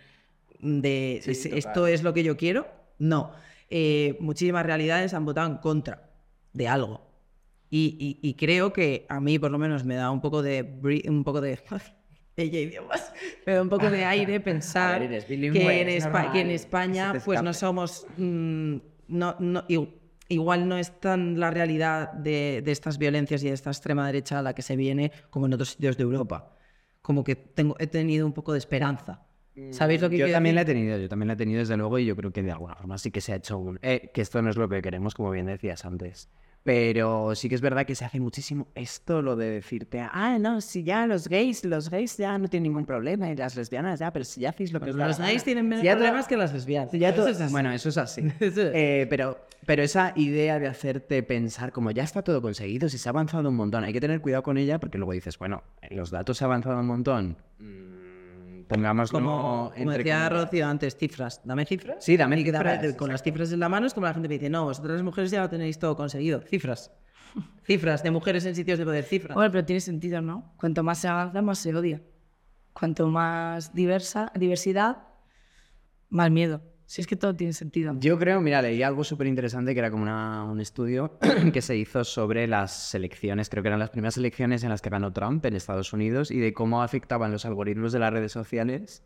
de, Sí, total. esto es lo que yo quiero. No, Eh, muchísimas realidades han votado en contra de algo. Y, y- y creo que a mí por lo menos me da un poco de... Un poco de [laughs] ella idiomas. Da un poco de aire [laughs] pensar ver, que, en es que España pues no somos... mm, no, no, i- igual no es tan la realidad de, de estas violencias y de esta extrema derecha a la que se viene como en otros sitios de Europa. Como que tengo, he tenido un poco de esperanza. ¿Sabéis lo que Yo también la he decir? tenido, yo también la he tenido desde luego y yo creo que de alguna forma sí que se ha hecho un... eh, que esto no es lo que queremos, como bien decías antes. Pero sí que es verdad que se hace muchísimo esto, lo de decirte, ah, no, si ya los gays, los gays ya no tienen ningún problema y las lesbianas ya, pero si ya hacéis lo que os da Los gays gana". tienen menos Si problemas que las lesbianas. si ya Eso es así. Bueno, eso es así. [laughs] Eh, pero, pero esa idea de hacerte pensar como ya está todo conseguido, si se ha avanzado un montón, hay que tener cuidado con ella porque luego dices, bueno, los datos se ha avanzado un montón, mm, pongamos Como, como decía Rocío antes, cifras. Dame cifras. Sí, dame Y que dame- cifras, con las cifras en la mano es como la gente me dice, no, vosotras las mujeres ya lo tenéis todo conseguido. Cifras. [laughs] Cifras de mujeres en sitios de poder. Cifras. Bueno, pero tiene sentido, ¿no? Cuanto más se avanza, más se odia. Cuanto más diversa, diversidad, más miedo. Si es que todo tiene sentido. Yo creo, mira, leí algo súper interesante que era como un estudio [clears throat] que se hizo sobre las elecciones, creo que eran las primeras elecciones en las que ganó Trump en Estados Unidos y de cómo afectaban los algoritmos de las redes sociales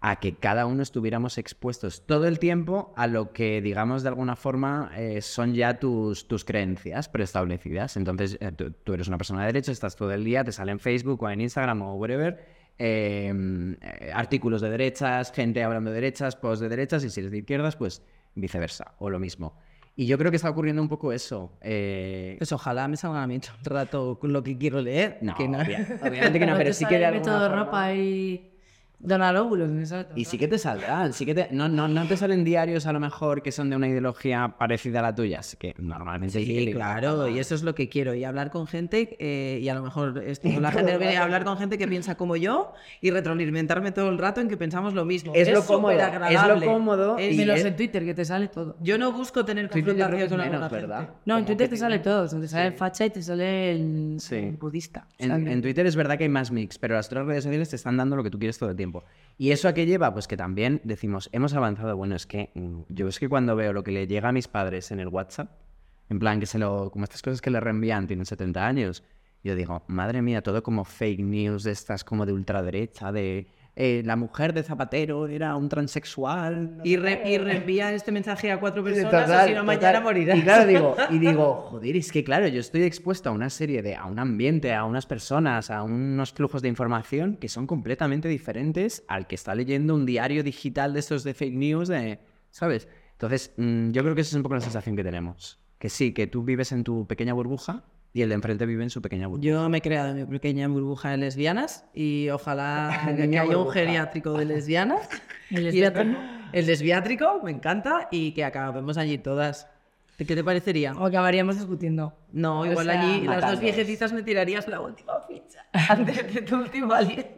a que cada uno estuviéramos expuestos todo el tiempo a lo que, digamos, de alguna forma eh, son ya tus, tus creencias preestablecidas. Entonces, eh, tú, eres una persona de derecha, estás todo el día, te sale en Facebook o en Instagram o whatever, eh, eh, artículos de derechas, gente hablando de derechas, posts de derechas, y si eres de izquierdas, pues viceversa, o lo mismo. Y yo creo que está ocurriendo un poco eso. eh, Pues ojalá me salgan a mí todo el rato con lo que quiero leer. no, que no. obvia- [laughs] obviamente que no, pero sí que de alguna todo forma- ropa y donar óvulos. exacto. Y sí que te saldrán, sí que te... No, no, no te salen diarios a lo mejor que son de una ideología parecida a la tuya, así que normalmente Sí, claro, y eso es lo que quiero. Y hablar con gente, eh, y a lo mejor esto, [laughs] la gente viene a hablar con gente que piensa como yo y retroalimentarme todo el rato en que pensamos lo mismo. Es lo cómodo, es lo cómodo Es- y Menos es- en Twitter, que te sale todo. Yo no busco tener confrontación es con menos, ¿verdad? gente. No, en Twitter te sale todo. Te sale el facha y te sale el, Sí. el budista. En Twitter es verdad que hay más mix, pero las otras redes sociales te están dando lo que tú quieres todo el tiempo. ¿Y eso a qué lleva? Pues que también decimos, hemos avanzado. Bueno, es que mm, yo es que cuando veo lo que le llega a mis padres en el WhatsApp, en plan que se lo. como estas cosas que le reenvían, tienen 70 años, yo digo, madre mía, todo como fake news de estas como de ultraderecha, de. Eh, la mujer de Zapatero era un transexual. no Y, re- y reenvía este mensaje a cuatro personas, Total, si no, mañana. Y claro, digo, y [laughs] digo, joder, es que claro, yo estoy expuesto a una serie de, a un ambiente, a unas personas, a unos flujos de información que son completamente diferentes al que está leyendo un diario digital de estos de fake news, de, ¿sabes? Entonces, mm, yo creo que esa es un poco la sensación que tenemos. Que sí, que tú vives en tu pequeña burbuja y el de enfrente vive en su pequeña burbuja. Yo me he creado mi pequeña burbuja de lesbianas y ojalá [laughs] que haya un geriátrico de lesbianas. [laughs] ¿El lesbiátrico? el lesbiátrico, me encanta, y que acabemos allí todas. ¿Qué te parecería? O acabaríamos discutiendo. No, O igual sea, allí las dos viejecitas me tirarías la última ficha antes de tu último aliento.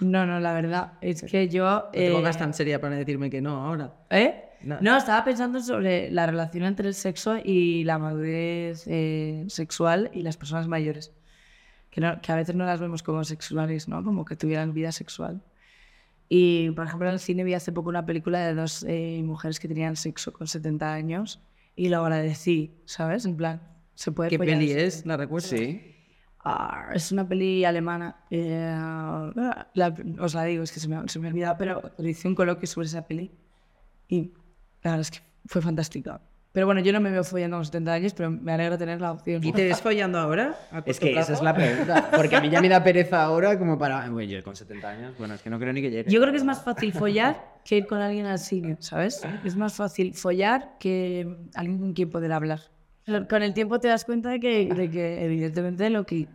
No, no, la verdad es [laughs] que yo... No te eh, pongas tan seria para decirme que no ahora. ¿Eh? No. No. estaba pensando sobre la relación entre el sexo y la madurez eh, sexual y las personas mayores. Que, no- que a veces no las vemos como sexuales, ¿no? Como que tuvieran vida sexual. Y, por ejemplo, en el cine vi hace poco una película de dos eh, mujeres que tenían sexo con 70 años y lo agradecí, ¿sabes? En plan, se puede ¿Qué peli es? ¿La recuerdas? Sí. Ah, es una peli alemana. eh, la- os la digo, es que se me, ha- se me ha olvidado, pero hice un coloquio sobre esa peli y la verdad es que fue fantástica. Pero bueno, yo no me veo follando a los 70 años, pero me alegra tener la opción. ¿Y te ves follando ahora? Es que esa plazo? es la pregunta. [laughs] Porque a mí ya me da pereza ahora como para... Bueno, yo con 70 años, bueno, es que no creo ni que llegue. Yo creo que es más fácil follar que ir con alguien al cine, ¿sabes? Es más fácil follar que alguien con quien poder hablar. Con el tiempo te das cuenta de que, de que evidentemente, lo que,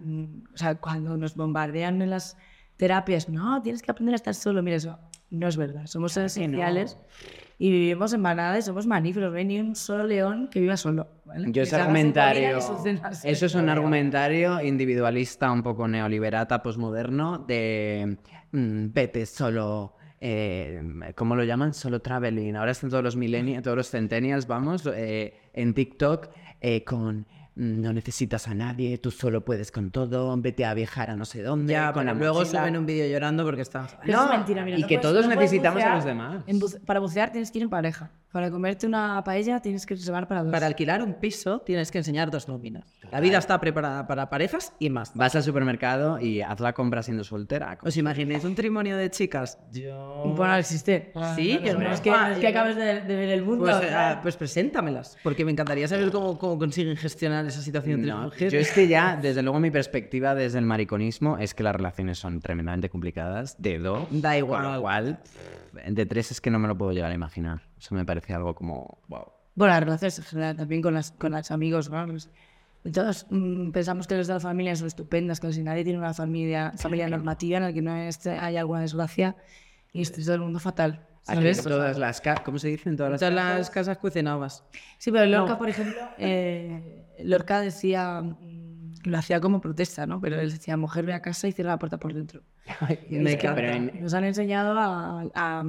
o sea, cuando nos bombardean en las terapias, no, tienes que aprender a estar solo. Mira, eso no es verdad. Somos seres sociales y vivimos en manada y somos mamíferos. No hay ni un solo león que viva solo. ¿vale? Yo ese argumentario, eso es un argumentario individualista, un poco neoliberata, posmoderno, de mm, vete solo, eh, ¿cómo lo llaman? Solo traveling. Ahora están todos los millennials, todos los centennials, vamos, eh, en TikTok eh, con no necesitas a nadie, tú solo puedes con todo, vete a viajar a no sé dónde, Ya, con la pero luego mochila. suben un vídeo llorando porque está... No, eso es mentira, mira, y no que puedes- todos no necesitamos a los demás. En buce- para bucear tienes que ir en pareja. Para comerte una paella tienes que reservar para dos. Para alquilar un piso tienes que enseñar dos nóminas. La vida está preparada para parejas y más. Vas al supermercado y haz la compra siendo soltera. ¿Os imagináis un trimonio de chicas? Yo... Bueno, existe. Sí, no, yo no, no. es que, Ah, es que acabes de, de ver el mundo. Pues, ah, pues preséntamelas, porque me encantaría saber cómo, cómo consiguen gestionar esa situación entre No, mujeres. yo es que ya, desde luego, mi perspectiva desde el mariconismo es que las relaciones son tremendamente complicadas. De dos. Da igual. Con lo cual, de tres es que no me lo puedo llegar a imaginar. Eso me parece algo como. Wow. Bueno, las relaciones en general, también con, las, con los amigos. ¿no? Los- Todos mm, pensamos que los de la familia son estupendas, que si nadie tiene una familia, familia normativa en la que no es- hay alguna desgracia y esté todo el mundo fatal. ¿Sabes? todas las ¿Cómo se dicen todas las Todas casas? las casas cucinabas. Sí, pero Lorca, por ejemplo, [laughs] eh, Lorca decía, mm, lo hacía como protesta, ¿no? Pero él decía, mujer ve a casa y cierra la puerta por dentro. [laughs] Me Es pero en- Nos han enseñado a, a,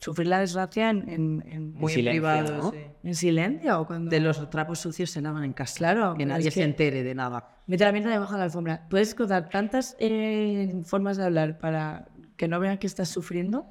sufrir la desgracia en, en, en- Muy silencio, privado, ¿no? sí. en silencio. o Cuando... De los trapos sucios se lavan en casa. Claro, Que nadie es se que- entere de nada. Mete la mierda debajo de la alfombra. Puedes contar tantas eh, formas de hablar para que no vean que estás sufriendo.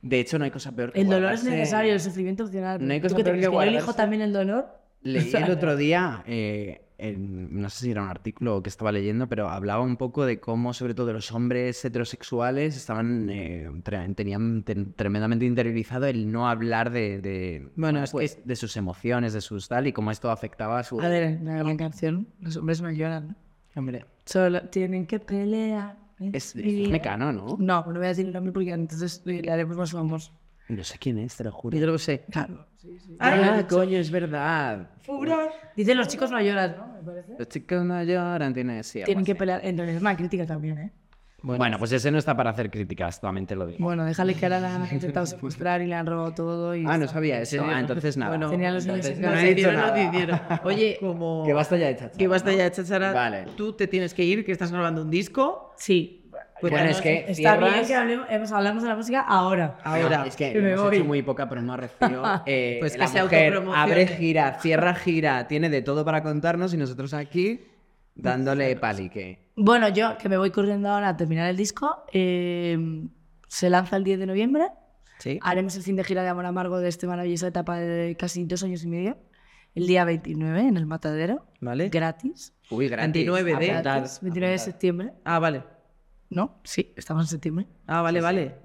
De hecho, no hay cosa peor que El dolor es necesario, el sufrimiento opcional. No hay ¿Tú cosa te peor que que yo elijo guardarse- también el dolor? Leí [laughs] el otro día, eh, en- no sé si era un artículo que estaba leyendo, pero hablaba un poco de cómo, sobre todo, los hombres heterosexuales estaban eh, tenían ten- tremendamente interiorizado el no hablar de, de, Bueno, es pues, de sus emociones, de sus tal, y cómo esto afectaba a su. A ver, la gran canción, los hombres no lloran. Hombre. Solo tienen que pelear. Es, es mecano, ¿no? No, no voy a decir el nombre porque entonces le haremos más famosos. No sé quién es, te lo juro. Yo lo sé. Claro. Ah, coño, es verdad. Dicen los chicos no lloran, ¿no? Me parece. Los chicos no lloran, tiene sí, Tienen que pelear. Entonces es una crítica también, ¿eh? Bueno, pues ese no está para hacer críticas, solamente lo digo. Bueno, déjale que ahora la [laughs] han intentado secuestrar y le han robado todo. Y Ah, no sabía eso. Ah, entonces nada. Bueno, Tenía los entonces en no No he dicho nada. nada. [laughs] Oye, como... Que basta ya de chachara. Que basta ya de chachara. Vale. Tú te tienes que ir, que estás grabando un disco. Sí. Pues bueno, es no- que Está bien cierras- que hablemos, hablamos de la música ahora. Ahora. es que, que me hemos voy. hecho muy poca promo recibo. [laughs] Eh, Pues que la se mujer abre gira, cierra gira, tiene de todo para contarnos y nosotros aquí dándole palique. Bueno, yo que me voy corriendo ahora a terminar el disco. eh, se lanza el 10 de noviembre. Sí. Haremos el fin de gira de Amor Amargo de esta maravillosa etapa de casi dos años y medio. El día 29 en el Matadero. ¿Vale? Gratis. Uy, gratis. 29 de- Apuntad, Gratis, 29 de septiembre. Ah, vale. ¿No? Sí, estamos en septiembre. Ah, vale, vale.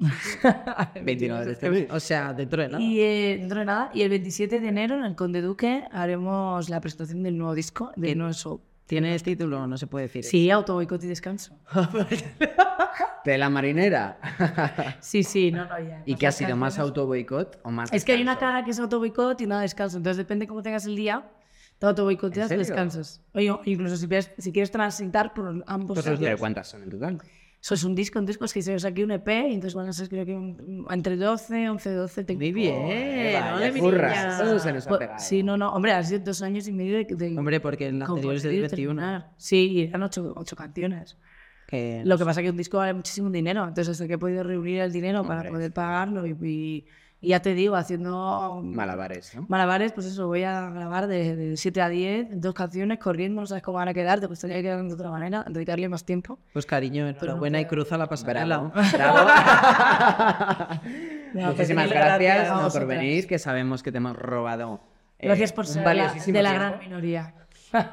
[laughs] 29 de este O sea, dentro de nada. Y eh, dentro de nada, y el 27 de enero en el Conde Duque haremos la presentación del nuevo disco, del nuevo show. ¿Tienes título? No se puede decir. Sí, auto boicot y descanso. [laughs] De la marinera. [laughs] Sí, sí, no, no, ya. ¿Y qué ha sido? ¿Más auto boicot o más Es que hay una cara que es auto boicot y una descanso. Entonces depende cómo tengas el día, te auto boicoteas descansas. Oye, o incluso si quieres, si quieres transitar por ambos. Pues los ¿Pero lados. cuántas son en total? Eso es un disco, un disco es que se saqué un EP y entonces van a ser creo que un- entre 12, 11, 12. tengo- Muy bien. Vaya, no curras, mirillas. eso se nos ha Pues, pegado. sí, no, no, hombre, han sido dos años y medio de... de Hombre, porque en la anterior es del componer y 21. terminar. Sí, eran ocho, ocho canciones. Que... Lo que pasa es que un disco vale muchísimo dinero, entonces hasta que he podido reunir el dinero para Hombre, poder pagarlo y, y- y ya te digo, haciendo Malabares, ¿no? malabares, pues eso, voy a grabar de, de 7 a 10, dos canciones, corriendo, no sabes cómo van a quedar, te gustaría que quedaran de otra manera, dedicarle más tiempo. Pues cariño, enhorabuena y cruza la pasarela. Bravo. [laughs] Bravo. No, [laughs] Muchísimas pues, gracias, por venir, que sabemos que te hemos robado. eh, Gracias por ser de la tiempo. gran minoría.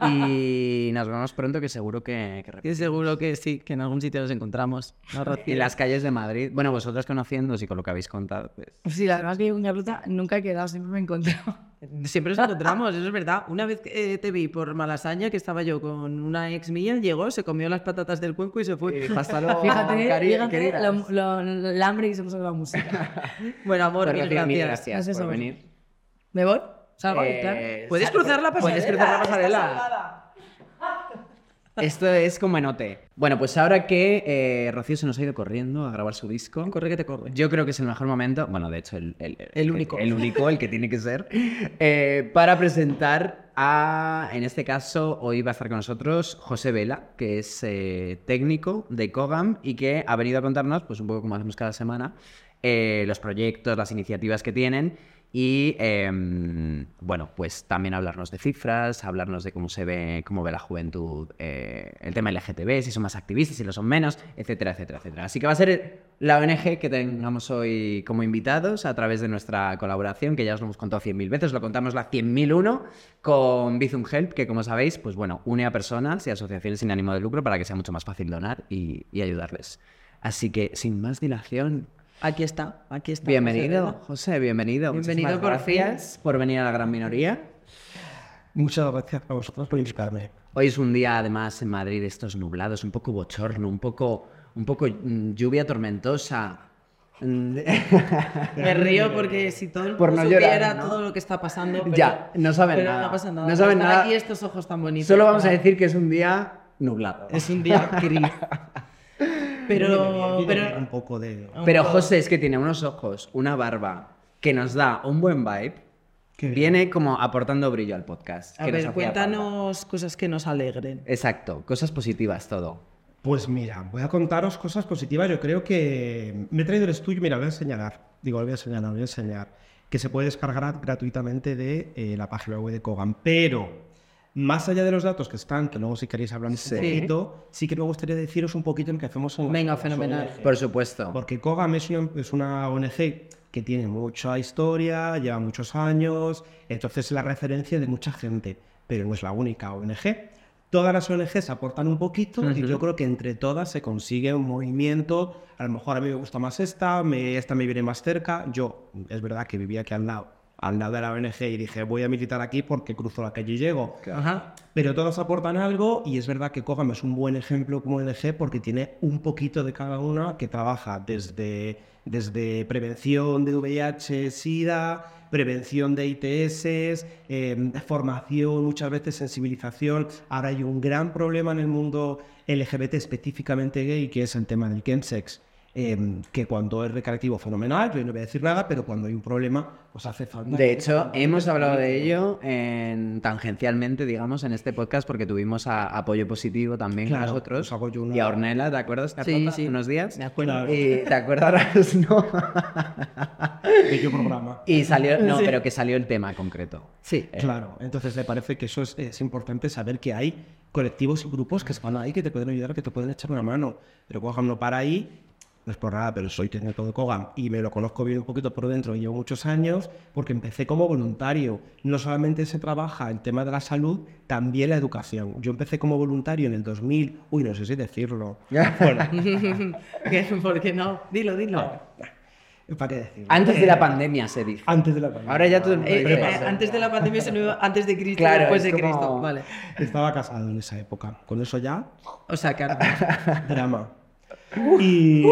Y nos vemos pronto, que seguro que, que Que seguro que sí, que en algún sitio nos encontramos. ¿no? Y las calles de Madrid. Bueno, vosotros conociéndoos y con lo que habéis contado, pues. Sí, la verdad es que yo con Carlota nunca he quedado, siempre me he encontrado. Siempre nos encontramos, eso es verdad. Una vez que eh, te vi por Malasaña, que estaba yo con una ex mía, llegó, se comió las patatas del cuenco y se fue. hasta luego, [laughs] Fíjate, fíjate queridas. lo, lo- el hambre que se puso con la música. [laughs] Bueno, amor, mil gracias. gracias por venir. ¿Me voy? ¿Salgo? Eh, Claro. ¿Puedes sal- cruzar la pasarela? Puedes cruzar la pasarela. Esto es como en OT. Bueno, pues ahora que eh, Rocío se nos ha ido corriendo a grabar su disco, Corre que te corre. yo creo que es el mejor momento, bueno, de hecho, el, el- El único. El, único, el que tiene que ser, eh, para presentar a, en este caso, hoy va a estar con nosotros José Vela, que es eh, técnico de Cogam y que ha venido a contarnos, pues un poco como hacemos cada semana, eh, los proyectos, las iniciativas que tienen y, em, bueno, pues también hablarnos de cifras, hablarnos de cómo se ve, cómo ve la juventud, eh, el tema LGTB, si son más activistas, si lo son menos, etcétera, etcétera, etcétera. Así que va a ser la ONG que tengamos hoy como invitados a través de nuestra colaboración, que ya os lo hemos contado 100.000 veces, lo contamos la 100.001 con Bizum Help, que como sabéis, pues bueno, une a personas y asociaciones sin ánimo de lucro para que sea mucho más fácil donar y, y ayudarles. Así que, sin más dilación, Aquí está, aquí está. bienvenido, José, bienvenido. Bienvenido Muchísimas por fin. gracias por venir a la gran minoría. Muchas gracias a vosotros por invitarme. Hoy es un día, además, en Madrid, estos nublados, un poco bochorno, un poco, un poco mm, lluvia tormentosa. Mm, [laughs] Me río porque si todo el mundo no llorar, supiera ¿no? todo lo que está pasando. pero- Ya, no saben pero nada. No pasa nada. No saben nada. aquí estos ojos tan bonitos. Solo vamos a decir que es un día nublado. Es un día gris. [laughs] pero, un pero poco de... Pero José es que tiene unos ojos, una barba, que nos da un buen vibe. Qué bien. Viene como aportando brillo al podcast. a que ver, cuéntanos cosas que nos alegren. Exacto, cosas positivas todo. Pues mira, voy a contaros cosas positivas. Yo creo que me he traído el estudio. Mira, lo voy a enseñar. Digo, lo voy a enseñar, lo voy a enseñar. Que se puede descargar gratuitamente de eh, la página web de Kogan. Pero, más allá de los datos que están, que luego si queréis hablamos un poquito, sí que me gustaría deciros un poquito en qué hacemos en Venga, fenomenal. ONG. Por supuesto. Porque Kogam es una, es una ONG que tiene mucha historia, lleva muchos años, entonces es la referencia de mucha gente, pero no es la única ONG. Todas las ONGs aportan un poquito y yo creo que entre todas se consigue un movimiento. A lo mejor a mí me gusta más esta, me, esta me viene más cerca. Yo, es verdad que vivía aquí al lado, al lado de la ONG y dije, voy a militar aquí porque cruzo la calle y llego. Ajá. Pero todos aportan algo y es verdad que Kogam es un buen ejemplo como ONG porque tiene un poquito de cada una que trabaja desde, desde prevención de VIH, SIDA, prevención de ITS, eh, formación, muchas veces sensibilización. Ahora hay un gran problema en el mundo LGBT específicamente gay que es el tema del chemsex. Eh, que cuando es recreativo fenomenal, yo no voy a decir nada, pero cuando hay un problema, pues hace falta. De hecho, hemos hablado de ello en, tangencialmente, digamos, en este podcast, porque tuvimos a Apoyo Positivo también con Claro, nosotros. os hago yo una- Y a Ornella, ¿te acuerdas? Sí, Carlota, sí. hace unos días. Me acuerdo. Y te acuerdas, ¿no? Bello programa. y salió, no, pero que salió el tema concreto. Sí. Claro, entonces me parece que eso es, es importante saber que hay colectivos y grupos que están ahí, que te pueden ayudar, que te pueden echar una mano. Pero no para ahí, no es por nada, pero soy técnico de Kogam y me lo conozco bien un poquito por dentro, llevo muchos años, porque empecé como voluntario. No solamente se trabaja el tema de la salud, también la educación. Yo empecé como voluntario en el 2000, uy, no sé si decirlo. Bueno. [laughs] ¿Por qué no? Dilo, dilo. ¿para qué decirlo? Antes de la pandemia, se dice. Antes de la pandemia. Ahora ya todo el mundo Eh, eh, antes de la pandemia se lo- antes de Cristo, Claro, después es de como- Cristo. Vale. Estaba casado en esa época. Con eso ya O sea, que [laughs] drama. Y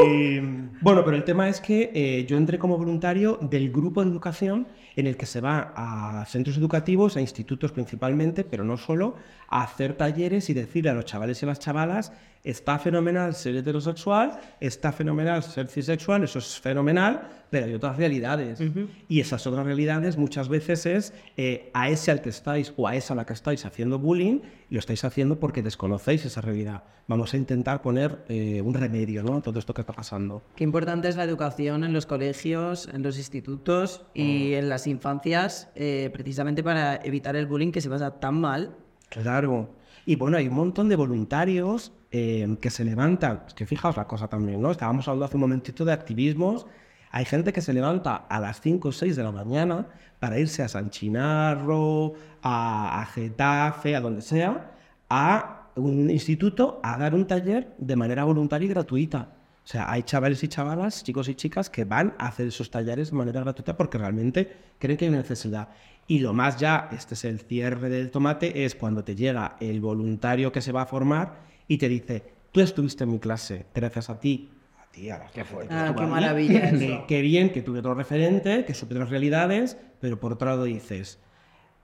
bueno, pero el tema es que eh, yo entré como voluntario del grupo de educación en el que se va a centros educativos, a institutos principalmente, pero no solo, a hacer talleres y decirle a los chavales y a las chavalas, está fenomenal ser heterosexual, está fenomenal ser cisexual, eso es fenomenal, pero hay otras realidades. Y esas otras realidades muchas veces es eh, a ese al que estáis o a esa a la que estáis haciendo bullying, lo estáis haciendo porque desconocéis esa realidad. Vamos a intentar poner eh, un remedio ¿no? a todo esto que está pasando. Qué importante es la educación en los colegios, en los institutos y en las infancias, eh, precisamente para evitar el bullying que se pasa tan mal. Claro. Y bueno, hay un montón de voluntarios eh, que se levantan. Es que fijaos la cosa también, ¿no? Estábamos hablando hace un momentito de activismos. Hay gente que se levanta a las 5 o 6 de la mañana para irse a San Chinarro, a, a Getafe, a donde sea, a un instituto a dar un taller de manera voluntaria y gratuita. O sea, hay chavales y chavalas, chicos y chicas que van a hacer esos talleres de manera gratuita porque realmente creen que hay necesidad. Y lo más ya, este es el cierre del tomate, es cuando te llega el voluntario que se va a formar y te dice, tú estuviste en mi clase, gracias a ti. A ti, a la qué fuerte. Ah, qué maravilla eso. Qué bien que tuve otro referente, que supe otras realidades, pero por otro lado dices,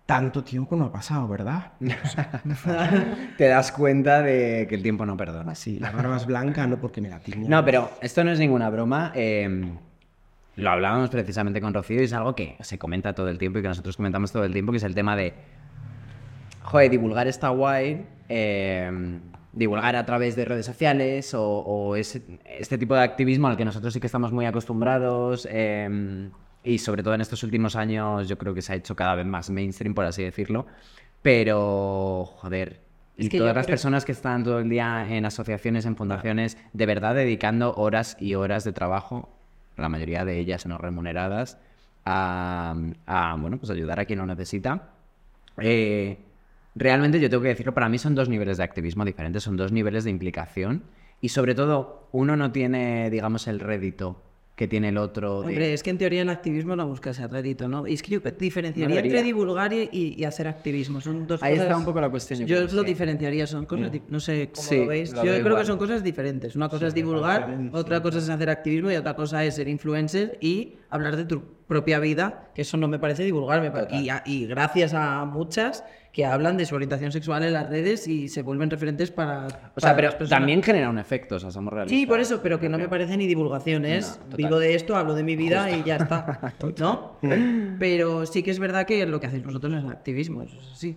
tanto tiempo no ha pasado, ¿verdad? [laughs] Te das cuenta de que el tiempo no perdona. Sí, la barba es blanca, no porque me la tiña. No, pero esto no es ninguna broma. eh, lo hablábamos precisamente con Rocío y es algo que se comenta todo el tiempo y que nosotros comentamos todo el tiempo, que es el tema de, joder, divulgar está guay, eh, divulgar a través de redes sociales o, o ese- este tipo de activismo al que nosotros sí que estamos muy acostumbrados eh, y sobre todo en estos últimos años yo creo que se ha hecho cada vez más mainstream, por así decirlo, pero, joder, Es y todas las creo- personas que están todo el día en asociaciones, en fundaciones, de verdad dedicando horas y horas de trabajo, la mayoría de ellas no remuneradas, a, bueno, pues ayudar a quien lo necesita. Eh, realmente yo tengo que decirlo, para mí son dos niveles de activismo diferentes, son dos niveles de implicación y sobre todo uno no tiene, digamos, el rédito que tiene el otro. de- Hombre, es que en teoría el activismo no busca ese rédito, ¿no? Y es que yo diferenciaría No entre divulgar y, y- hacer activismo. Son dos Ahí cosas... está un poco la cuestión, yo Yo, creo, lo sí. diferenciaría, son cosas... di- No sé cómo Sí, lo veis. lo yo creo igual. que son cosas diferentes. Una cosa es divulgar, otra cosa es hacer activismo y otra cosa es ser influencer y hablar de tu propia vida, que eso no me parece divulgar. me pa- y, a- y gracias a muchas que hablan de su orientación sexual en las redes y se vuelven referentes para... O sea, para pero las también genera un efecto, o sea, somos realistas. Sí, por eso, pero que no me parece ni divulgación, es vivo de esto, hablo de mi vida y ya está, [laughs] ¿no? Pero sí que es verdad que lo que hacéis vosotros es activismo, eso es así.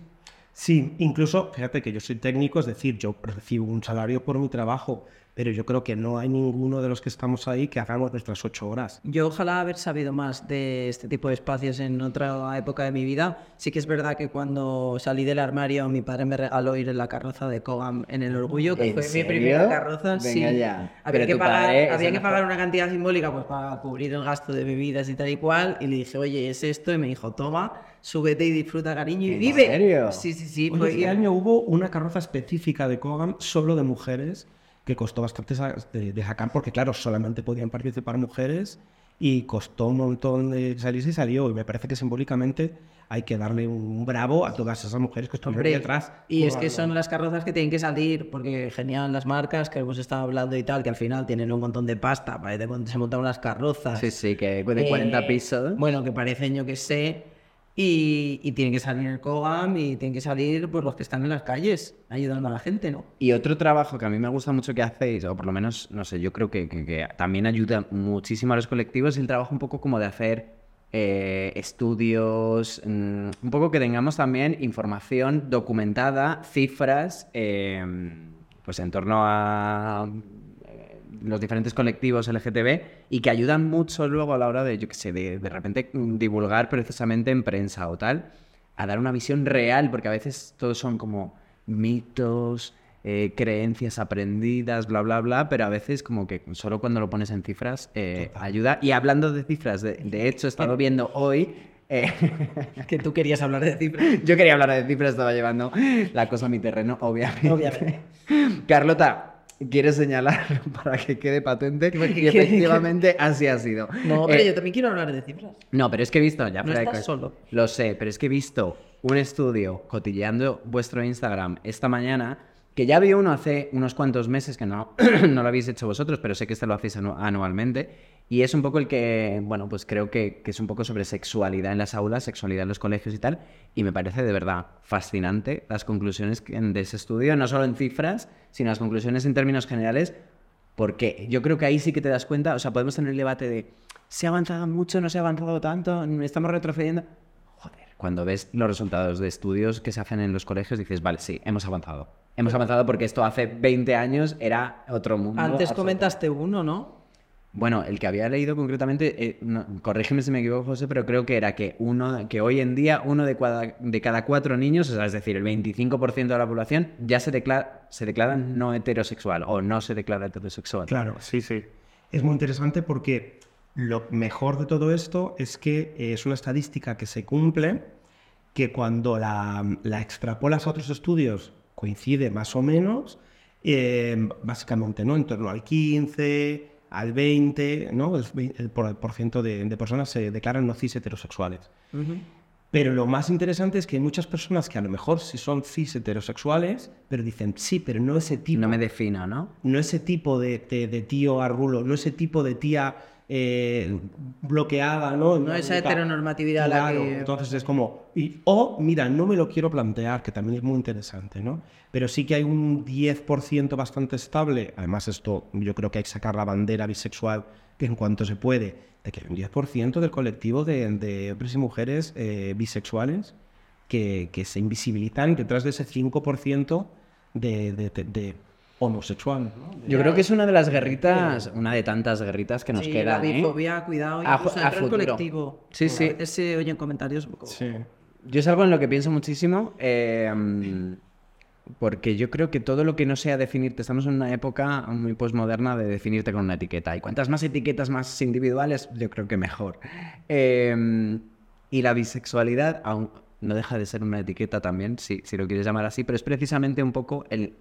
Sí, incluso, fíjate que yo soy técnico, es decir, yo recibo un salario por mi trabajo, pero yo creo que no hay ninguno de los que estamos ahí que hagamos nuestras ocho horas. Yo ojalá haber sabido más de este tipo de espacios en otra época de mi vida. Sí que es verdad que cuando salí del armario mi padre me regaló ir en la carroza de Cogam en el Orgullo, que ¿En fue mi serio? primera carroza. Venga sí. ya. Había, Pero que pagar, había que pagar una cantidad simbólica pues para cubrir el gasto de bebidas y tal y cual. Y le dije, oye, es esto. Y me dijo, toma, súbete y disfruta, cariño, y ¿En vive. serio? Sí, sí, sí. Oye, fue- este año hubo una carroza específica de Cogam solo de mujeres que costó bastante de, de sacar porque, claro, solamente podían participar mujeres y costó un montón de salirse y salió. Y me parece que simbólicamente hay que darle un bravo a todas esas mujeres que estuvieron Hombre, detrás. y es que son las carrozas que tienen que salir, porque genial las marcas que hemos estado hablando y tal, que al final tienen un montón de pasta, parece que se montan unas carrozas. Sí, sí, que de 40 eh, pisos. Bueno, que parecen, yo que sé, y, y tienen que salir el Cogam y tienen que salir pues, los que están en las calles, ayudando a la gente, ¿no? Y otro trabajo que a mí me gusta mucho que hacéis, o por lo menos, no sé, yo creo que, que- también ayuda muchísimo a los colectivos, es el trabajo un poco como de hacer eh, estudios, mm, un poco que tengamos también información documentada, cifras, eh, pues en torno a los diferentes colectivos LGTB y que ayudan mucho luego a la hora de, yo qué sé, de, de repente divulgar precisamente en prensa o tal, a dar una visión real, porque a veces todos son como mitos, eh, creencias aprendidas, bla, bla, bla, pero a veces como que solo cuando lo pones en cifras eh, ayuda. Y hablando de cifras, de, de hecho he estado viendo hoy... eh, Que tú querías hablar de cifras. [laughs] yo quería hablar de cifras, estaba llevando la cosa a mi terreno, obviamente. Obviamente. [laughs] Carlota, ¿quieres señalar [laughs] para que quede patente? ¿Qué- Y efectivamente así ha sido. No, pero Eh, yo también quiero hablar de cifras. no, pero es que he visto, ya No de estás coña. solo. Lo sé, pero es que he visto un estudio cotilleando vuestro Instagram esta mañana, que ya vi uno hace unos cuantos meses, que no, [clears throat] no lo habéis hecho vosotros, pero sé que este lo hacéis anu- anualmente, y es un poco el que, bueno, pues creo que, que es un poco sobre sexualidad en las aulas, sexualidad en los colegios y tal, y me parece de verdad fascinante las conclusiones de ese estudio, no solo en cifras, sino las conclusiones en términos generales, porque yo creo que ahí sí que te das cuenta, o sea, podemos tener el debate de ¿se ha avanzado mucho, no se ha avanzado tanto, estamos retrocediendo? Joder, cuando ves los resultados de estudios que se hacen en los colegios dices, vale, sí, hemos avanzado. Hemos avanzado porque esto hace 20 años era otro mundo. Antes comentaste uno, ¿no? Bueno, el que había leído concretamente, eh, no, corrígeme si me equivoco, José, pero creo que era que uno, que hoy en día uno de, cada- de cada cuatro niños, o sea, es decir, el 25% de la población, ya se declara, se declara no heterosexual o no se declara heterosexual. Claro, sí, sí. Es muy interesante porque lo mejor de todo esto es que eh, es una estadística que se cumple, que cuando la, la extrapolas a otros estudios coincide más o menos, eh, básicamente, ¿no? En torno al 15, al 20, ¿no? El, el por, por ciento de, de personas se declaran no cis heterosexuales. Pero lo más interesante es que hay muchas personas que a lo mejor sí son cis heterosexuales, pero dicen, sí, pero no ese tipo No me defino, ¿no? no ese tipo de, de- de tío arrulo, no ese tipo de tía eh, bloqueada, ¿no? No esa heteronormatividad a la Claro, que- entonces es como, y, o mira, no me lo quiero plantear, que también es muy interesante, ¿no? Pero sí que hay un 10% bastante estable, además esto yo creo que hay que sacar la bandera bisexual que en cuanto se puede, de que hay un 10% del colectivo de, de hombres y mujeres eh, bisexuales que, que se invisibilizan detrás de ese 5% de, de, de- de homosexual. ¿no? Yo creo que es una de las guerritas, una de tantas guerritas que nos sí, quedan. la ¿eh? bifobia, cuidado, A a futuro. colectivo. Sí, sí. A veces se oyen comentarios un poco... Yo es algo en lo que pienso muchísimo, eh, mm, porque yo creo que todo lo que no sea definirte, estamos en una época muy posmoderna de definirte con una etiqueta, y cuantas más etiquetas más individuales, yo creo que mejor. Eh, y la bisexualidad, aún no deja de ser una etiqueta también, si, si lo quieres llamar así, pero es precisamente un poco el,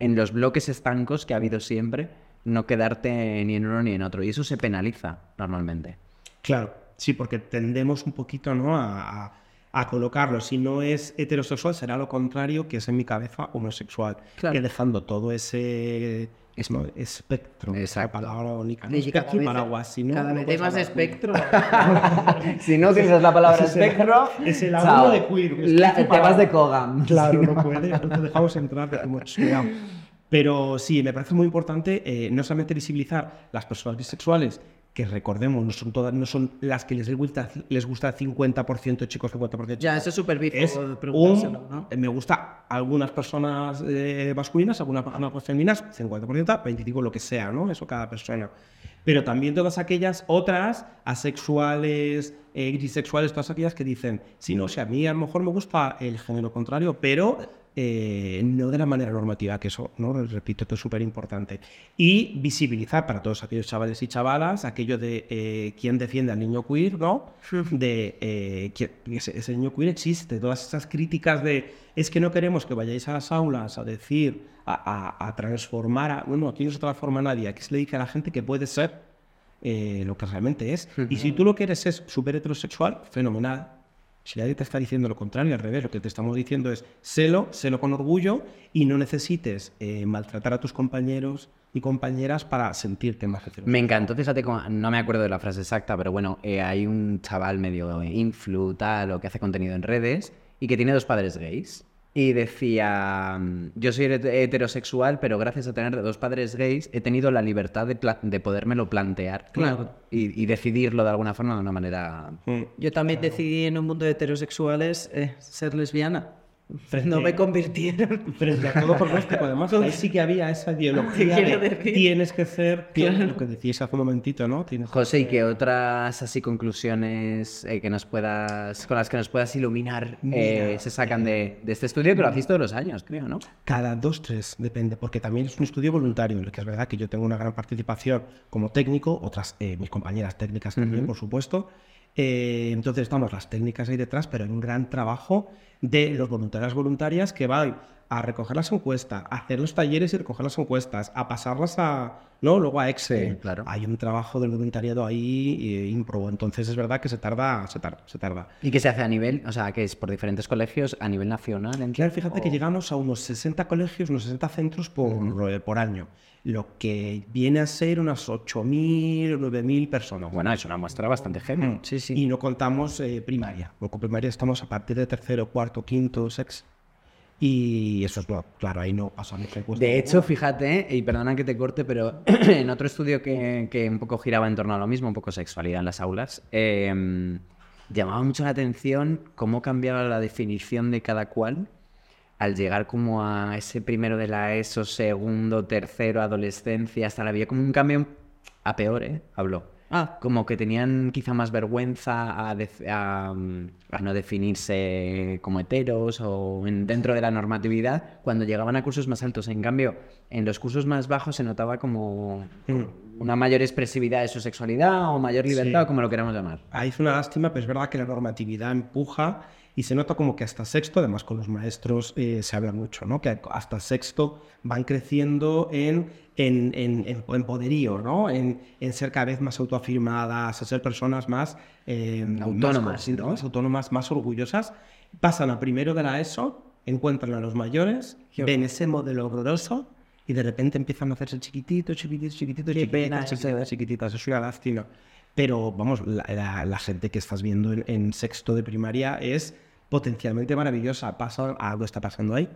en los bloques estancos que ha habido siempre, no quedarte ni en uno ni en otro, y eso se penaliza normalmente. Claro, sí, porque tendemos un poquito ¿no? a, a- a colocarlo. Si no es heterosexual, será lo contrario, que es en mi cabeza homosexual. Claro. Que dejando todo ese ¿no? espectro. Exacto. La palabra única. ¿no? Es que cada aquí vez- paraguas, si no, Cada no vez hay más espectro. [laughs] Si no utilizas la palabra es espectro, es el alumno de queer, La- te vas de Kogam. [laughs] Claro, no puede, no te dejamos entrar, cuidado. Pero sí, me parece muy importante eh, no solamente visibilizar las personas bisexuales que recordemos, no son todas, no son las que les gusta, les gusta 50% chicos, 50% chicos. Ya, eso es súper bifo Es un- ¿no? me gusta algunas personas eh, masculinas, algunas personas femeninas, 50%, 25%, lo que sea, ¿no? Eso cada persona. Pero también todas aquellas otras, asexuales, eh, grisexuales, todas aquellas que dicen, sí, no, o sea, a mí a lo mejor me gusta el género contrario, pero eh, no de la manera normativa, que eso, ¿no? Repito, esto es súper importante. Y visibilizar para todos aquellos chavales y chavalas aquello de eh, quién defiende al niño queer, ¿no? De eh, que ese, ese niño queer existe, todas esas críticas de es que no queremos que vayáis a las aulas a decir, a, a- a transformar, a, bueno, aquí no se transforma nadie, aquí se le dice a la gente que puede ser eh, lo que realmente es. Y si tú lo que eres es súper heterosexual, fenomenal. Si nadie te está diciendo lo contrario, al revés, lo que te estamos diciendo es sélo, sélo con orgullo y no necesites eh, maltratar a tus compañeros y compañeras para sentirte más. Me encantó, fíjate, no me acuerdo de la frase exacta, pero bueno, eh, hay un chaval medio influ, tal, o que hace contenido en redes y que tiene dos padres gays. Y decía, yo soy het- heterosexual, pero gracias a tener dos padres gays he tenido la libertad de, pla- de podérmelo plantear Claro. y, y decidirlo de alguna forma de una manera... Mm. Yo también decidí en un mundo de heterosexuales eh, ser lesbiana. Frente- No me convirtieron. Frente a todo pronóstico, además, ahí sí que había esa ideología Quiero de decir. tienes que ser, tienes- lo que decíais hace un momentito, ¿no? Tienes que José, ¿y ser- qué otras así conclusiones eh, que nos puedas, con las que nos puedas iluminar eh, se sacan de, de este estudio que lo hacéis todos los años, creo, ¿no? Cada dos, tres, depende, porque también es un estudio voluntario, en el que es verdad que yo tengo una gran participación como técnico, otras, eh, mis compañeras técnicas también, por supuesto. Eh, entonces estamos las técnicas ahí detrás, pero hay un gran trabajo de los voluntarios voluntarias que van a recoger las encuestas, a hacer los talleres y recoger las encuestas, a pasarlas a, ¿no? Luego a Excel. Sí, claro. Hay un trabajo del voluntariado ahí eh, ímprobo, entonces es verdad que se tarda, se tarda, se tarda. ¿Y qué se hace a nivel, o sea, que es por diferentes colegios, a nivel nacional? Claro, fíjate que llegamos a unos 60 colegios, unos 60 centros por, eh, por año, lo que viene a ser unas 8.000, 9.000 personas. Bueno, es una muestra bastante heavy. Sí, sí. Y no contamos eh, primaria, porque con primaria estamos a partir de tercero, cuarto, quinto, sexto. Y eso es, no, claro, ahí no pasamos encuesta. De hecho, fíjate, y perdona que te corte, pero [clears throat] en otro estudio que, que un poco giraba en torno a lo mismo, un poco sexualidad en las aulas, eh, llamaba mucho la atención cómo cambiaba la definición de cada cual al llegar como a ese primero de la ESO, segundo, tercero, adolescencia, hasta la había como un cambio a peor, ¿eh? Habló. Ah, Como que tenían quizá más vergüenza a, a, mm, a no definirse como heteros o en- dentro de la normatividad cuando llegaban a cursos más altos. En cambio, en los cursos más bajos se notaba como una mayor expresividad de su sexualidad o mayor libertad, Sí. o como lo queramos llamar. Ahí es una lástima, pero es verdad que la normatividad empuja y se nota como que hasta sexto, además con los maestros eh, se habla mucho, ¿no? Que hasta sexto van creciendo en, en, en, en- poderío, ¿no? En, en ser cada vez más autoafirmadas, a ser personas más eh, Autónomas, más conscientes, autónomas, más orgullosas. Pasan a primero de la ESO, encuentran a los mayores, ven ese modelo horroroso y de repente empiezan a hacerse chiquititos, chiquititos, chiquititos, eso. chiquititos, chiquititas. Es una lástima. Pero vamos, la, la- la gente que estás viendo en, en sexto de primaria es potencialmente maravillosa. Pasa, algo está pasando ahí.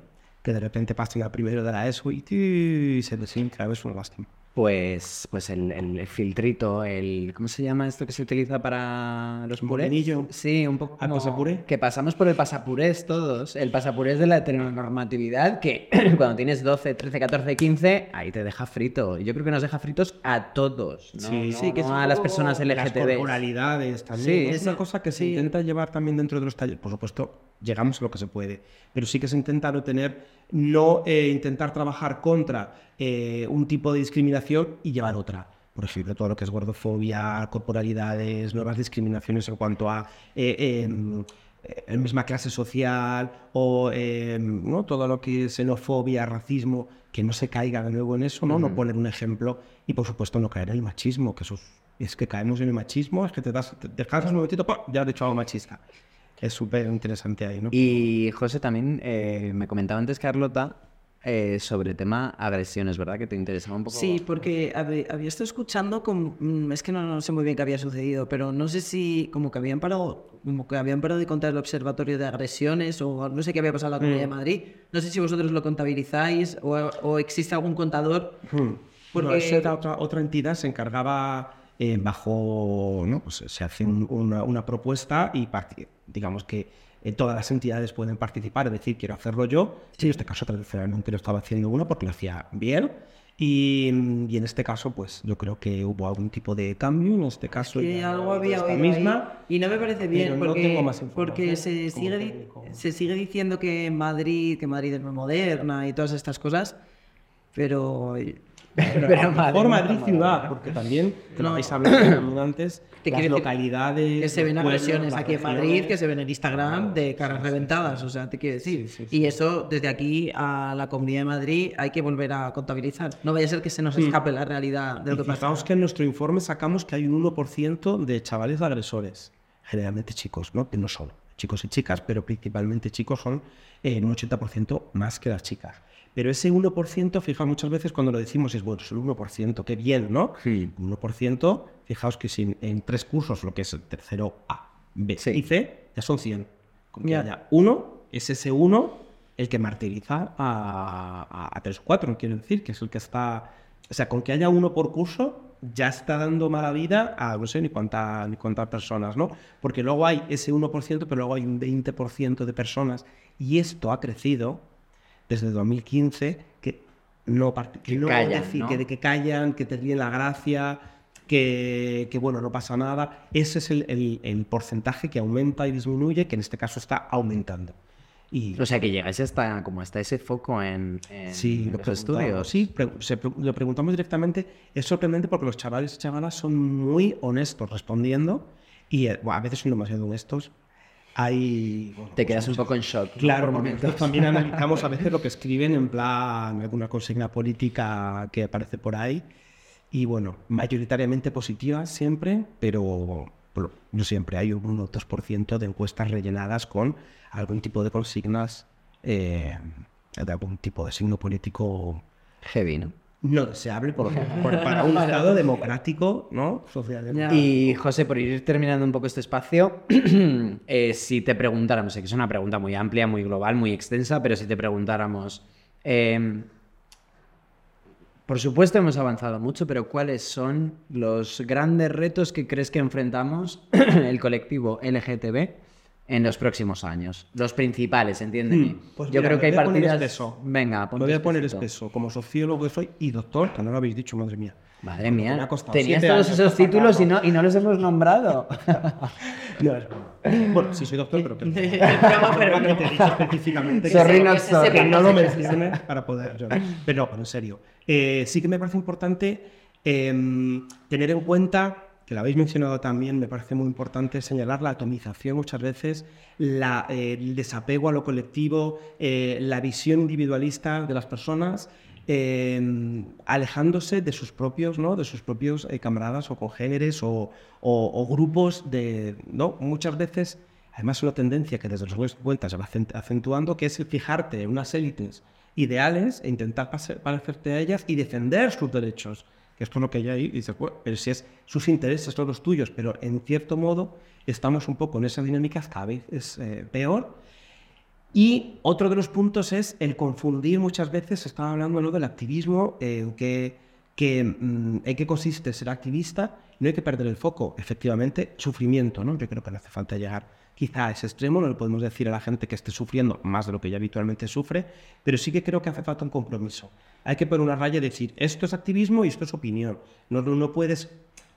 Que de repente pasen a primero de la ESO y, ¡tí! se desinfla. Es una lástima. Pues, pues el, el filtrito, el ¿cómo se llama esto que se utiliza para los purés? Molinillo. Sí, un poco ¿Al como pasapuré? que pasamos por el pasapurés todos. El pasapurés de la heteronormatividad que [clears throat] cuando tienes 12, 13, 14, 15, ahí te deja frito. Y yo creo que nos deja fritos a todos, ¿no? Sí, No- sí, que no a las personas Las LGTB. corporalidades también. Sí, es una cosa que se sí. intenta llevar también dentro de los talleres. Por supuesto, llegamos a lo que se puede. Pero sí que se intenta no tener, no eh, intentar trabajar contra eh, un tipo de discriminación y llevar otra. Por ejemplo, todo lo que es gordofobia, corporalidades, nuevas discriminaciones en cuanto a eh, em, eh, misma clase social o em, ¿no? todo lo que es xenofobia, racismo, que no se caiga de nuevo en eso, ¿no? No poner un ejemplo y por supuesto no caer en el machismo, que eso es, es que caemos en el machismo, es que te das, te descansas un momentito, ¡pum! ya has hecho algo machista. Es súper interesante ahí, ¿no? Y José, también eh, me comentaba antes Carlota eh, sobre tema agresiones, ¿verdad? Que te interesaba un poco. Sí, porque había estado escuchando, con, mm, es que no, no sé muy bien qué había sucedido, pero no sé si como que habían parado, como que habían parado de contar el observatorio de agresiones o no sé qué había pasado en la Comunidad de Madrid. No sé si vosotros lo contabilizáis o, o existe algún contador. Bueno, Porque- esa era otra, otra entidad se encargaba eh, bajo, ¿no? Pues se hace un- una, una propuesta y digamos que eh, todas las entidades pueden participar, es decir, quiero hacerlo yo. En este caso, tradicionalmente lo estaba haciendo uno porque lo hacía bien. Y, y en este caso, pues yo creo que hubo algún tipo de cambio. En este caso, que ya algo había oído misma. ahí, y no me parece bien pero no porque, tengo más porque se sigue, se sigue diciendo que Madrid que Madrid es muy moderna y todas estas cosas pero [laughs] Pero, lo Madrid no Madrid ciudad, porque también, [clears throat] que lo No. habéis hablado también antes, ¿Qué las localidades... que se ven agresiones aquí en Madrid que se ven en Instagram de caras reventadas o sea te quiero decir. Sí, sí, sí. y eso desde aquí a la Comunidad de Madrid hay que volver a contabilizar. No vaya a ser que se nos escape la realidad de lo Y que pasa. Fijaos que en nuestro informe sacamos que hay un 1% de chavales agresores, generalmente chicos, ¿no? Que no son chicos y chicas, pero principalmente chicos son eh, en un 80% más que las chicas. Pero ese 1%, fijaos, muchas veces cuando lo decimos es, bueno, es el 1%, qué bien, ¿no? Sí. Un 1%, fijaos que si en tres cursos, lo que es el tercero A, B Sí. y C, ya son 100. Con que Ya. haya uno, es ese uno el que martiriza a, a, a tres o cuatro, quiero decir, que es el que está... O sea, con que haya uno por curso, ya está dando mala vida a no sé ni cuánta, ni cuántas personas, ¿no? Porque luego hay ese 1%, pero luego hay un 20% de personas, y esto ha crecido desde 2015, que no, que no callan, decir- ¿no? que, que callan, que te ríen la gracia, que, que, bueno, no pasa nada. Ese es el, el- el porcentaje que aumenta y disminuye, que en este caso está aumentando. Y O sea, que llegáis hasta, como hasta ese foco en, en Sí, lo los estudios. Sí, pre- se pre- lo preguntamos directamente. Es sorprendente porque los chavales y chavalas son muy honestos respondiendo y eh, bueno, a veces son demasiado honestos. Hay. bueno, Te pues, quedas un poco en shock. Claro, por momentos. también [laughs] analizamos a veces lo que escriben en plan alguna consigna política que aparece por ahí. Y bueno, mayoritariamente positivas siempre, pero bueno, no siempre. Hay un 1 o 2% de encuestas rellenadas con algún tipo de consignas eh, de algún tipo de signo político Heavy, ¿no? No deseable por, [laughs] por- para un Estado democrático, ¿no? Y José, por ir terminando un poco este espacio, [clears throat] eh, si te preguntáramos, sé que es una pregunta muy amplia, muy global, muy extensa, pero si te preguntáramos, eh, por supuesto hemos avanzado mucho, pero ¿cuáles son los grandes retos que crees que enfrentamos [clears throat] el colectivo LGTB en los próximos años? Los principales, entiéndeme. Hmm, pues Yo mira, creo que hay voy a poner partidas... espeso. Venga, Lo ponte voy a poner espeso, como sociólogo que soy y doctor, que no lo habéis dicho, madre mía. Madre Me mía, ha tenías todos esos títulos y no, y no los hemos nombrado. No, es broma. Bueno, sí soy doctor, pero no. [laughs] te he dicho específicamente que, que que no lo [laughs] menciones para poder yo. Pero no, en serio. Eh, sí que me parece importante em, tener en cuenta, que lo habéis mencionado también, me parece muy importante señalar la atomización muchas veces, la, eh, el desapego a lo colectivo, eh, la visión individualista de las personas. em, alejándose de sus propios, ¿no? De sus propios eh, camaradas o congéneres o, o- o grupos de, ¿no? Muchas veces, además, una tendencia que desde los años 50 se va acent- acentuando, que es el fijarte en unas élites ideales e intentar parecerte a ellas y defender sus derechos. Esto es lo que hay ahí, y dices, "Bueno, pero si es sus intereses son los tuyos, pero en cierto modo estamos un poco en esa dinámica cada vez es eh, peor. Y otro de los puntos es el confundir muchas veces, estaba hablando ¿no? del activismo, eh, que, que, mm, en qué consiste ser activista, no hay que perder el foco, efectivamente, sufrimiento, ¿no? Yo creo que no hace falta llegar quizá ese extremo, no le podemos decir a la gente que esté sufriendo más de lo que ya habitualmente sufre, pero sí que creo que hace falta un compromiso. Hay que poner una raya y decir, esto es activismo y esto es opinión. No, no, puedes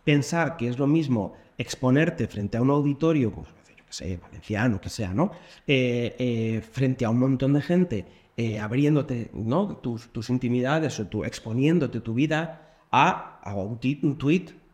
pensar que es lo mismo exponerte frente a un auditorio, pues, yo qué sé, valenciano, que sea, ¿no? Eh, eh, frente a un montón de gente, eh, abriéndote, ¿no? Tus, intimidades o exponiéndote tu vida a, a un, ti-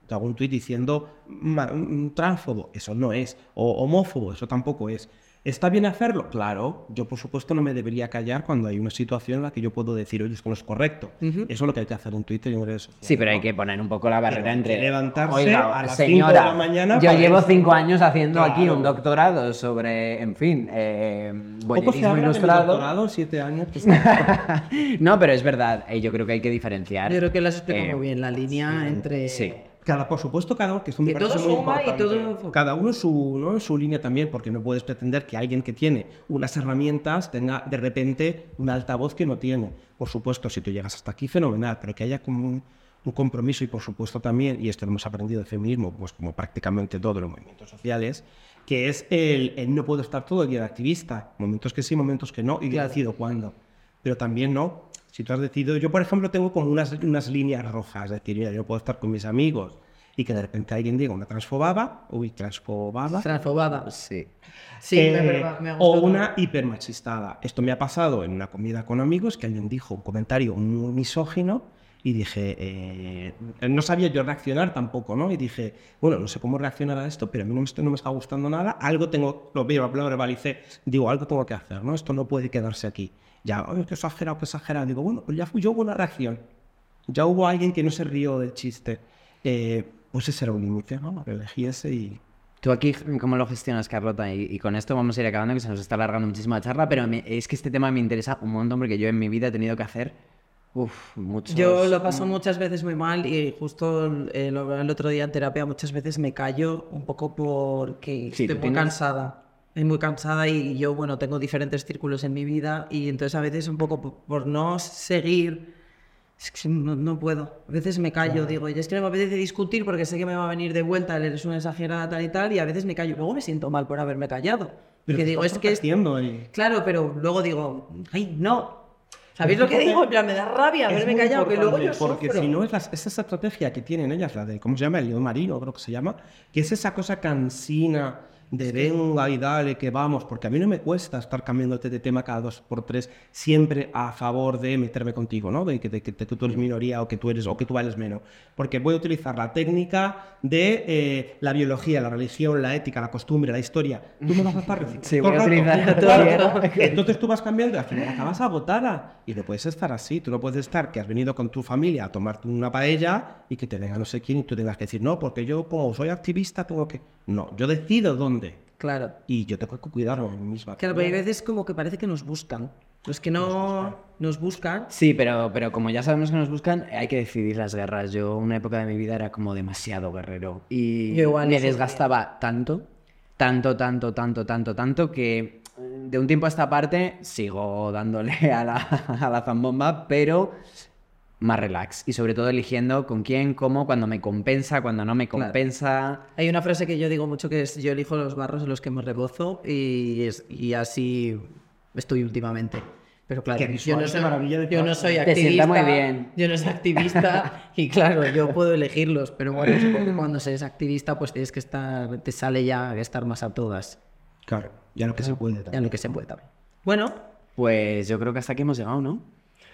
hago un tweet diciendo "Ma- un transfobo, eso no es, o homófobo, eso tampoco es. ¿Está bien hacerlo? Claro, yo por supuesto no me debería callar cuando hay una situación en la que yo puedo decir, oye, esto no es correcto. Eso es lo que hay que hacer en Twitter y en redes sociales. Sí, pero hay que poner un poco la barrera entre. levantarse Oiga, a las cinco señora, de la mañana Yo llevo cinco años haciendo aquí un doctorado sobre, en fin, eh, Poco se boyerismo ilustrado. doctorado, siete años. pues, [laughs] no, pero es verdad. eh, yo creo que hay que diferenciar. Yo creo que lo has explicado eh, muy bien, la línea entre... Sí. Cada, por supuesto, cada uno, que esto me Que todo suma y todo- Cada uno su, ¿no? su línea también, porque no puedes pretender que alguien que tiene unas herramientas tenga de repente un altavoz que no tiene. Por supuesto, si tú llegas hasta aquí, fenomenal, pero que haya como un, un compromiso y por supuesto también, y esto lo hemos aprendido del feminismo, pues como prácticamente todos los movimientos sociales, que es el, el no puedo estar todo el día de activista, momentos que sí, momentos que no, y yo decido cuándo. Pero también no, si tú has decidido, yo por ejemplo tengo como unas, unas líneas rojas, es decir, mira, yo puedo estar con mis amigos y que de repente alguien diga una transfobada, uy, transfobada, Transfobada. Sí. Sí, eh, verdad, me ha o una hipermachistada. Esto me ha pasado en una comida con amigos que alguien dijo un comentario muy misógino y dije, eh, no sabía yo reaccionar tampoco, ¿no? Y dije, bueno, no sé cómo reaccionar a esto, pero a mí no me, no me está gustando nada, algo tengo, lo veo, lo verbalicé, digo, algo tengo que hacer, ¿no? Esto no puede quedarse aquí. Ya, "Ay, qué exagerado, qué exagerado. Digo, bueno, pues ya fui yo hubo una reacción. Ya hubo alguien que no se rió del chiste. Eh, pues ese era un límite, ¿no? Elegí ese y... ¿Tú aquí cómo lo gestionas, Carlota? Y, y con esto vamos a ir acabando, que se nos está alargando muchísimo la charla, pero me- es que este tema me interesa un montón porque yo en mi vida he tenido que hacer uf, muchos... Yo lo paso muchas veces muy mal y justo eh, lo hablaba el otro día en terapia muchas veces me callo un poco porque Sí, estoy muy tienes- cansada. Estoy muy cansada y yo, bueno, tengo diferentes círculos en mi vida y entonces a veces un poco por, por no seguir, es que no, no puedo. A veces me callo, digo, y es que no me apetece discutir porque sé que me va a venir de vuelta, el eres una exagerada tal y tal, y a veces me callo. Luego me siento mal por haberme callado. Pero Porque te digo, es que... y- Claro, pero luego digo, ay, no. ¿Sabéis lo que digo? En plan, me da rabia haberme callado, que luego yo Porque sufro. si no es, la- es esa estrategia que tienen ellas, la de, ¿cómo se llama? El león marino, creo que se llama, que es esa cosa cansina de venga y dale, que vamos, porque a mí no me cuesta estar cambiándote de tema cada dos por tres, siempre a favor de meterme contigo, ¿no? De que, de que tú eres minoría o que tú eres o que tú vales menos. Porque voy a utilizar la técnica de eh, la biología, la religión, la ética, la costumbre, la historia. Tú me vas a estar [laughs] Sí, voy a utilizar todo. [laughs] Entonces tú vas cambiando y al final acabas agotada. Y no puedes estar así. Tú no puedes estar que has venido con tu familia a tomarte una paella y que te venga no sé quién y tú tengas que decir, no, porque yo como soy activista tengo que... No, yo decido dónde. Claro. Y yo tengo que cuidarme a mí misma. Claro, pero hay veces como que parece que nos buscan. Los que no nos buscan. Sí, pero, pero como ya sabemos que nos buscan, hay que decidir las guerras. Yo, una época de mi vida era como demasiado guerrero. Y Yo igual, me desgastaba tanto, tanto, tanto, tanto, tanto, tanto, que de un tiempo a esta parte sigo dándole [laughs] a la, a la zambomba, pero más relax. Y sobre todo eligiendo con quién, cómo, cuando me compensa, cuando no me compensa. Hay una frase que yo digo mucho que es yo elijo los barros en los que me rebozo y, es- y así estoy últimamente. Pero claro, yo no, soy, de yo no soy activista. muy bien. Yo no soy activista [laughs] y claro, yo puedo elegirlos, pero bueno, [laughs] cuando eres activista pues tienes que estar, te sale ya estar más a todas, Claro, ya lo que se puede. ya lo que se puede también. Bueno, Pues yo creo que hasta aquí hemos llegado, ¿no?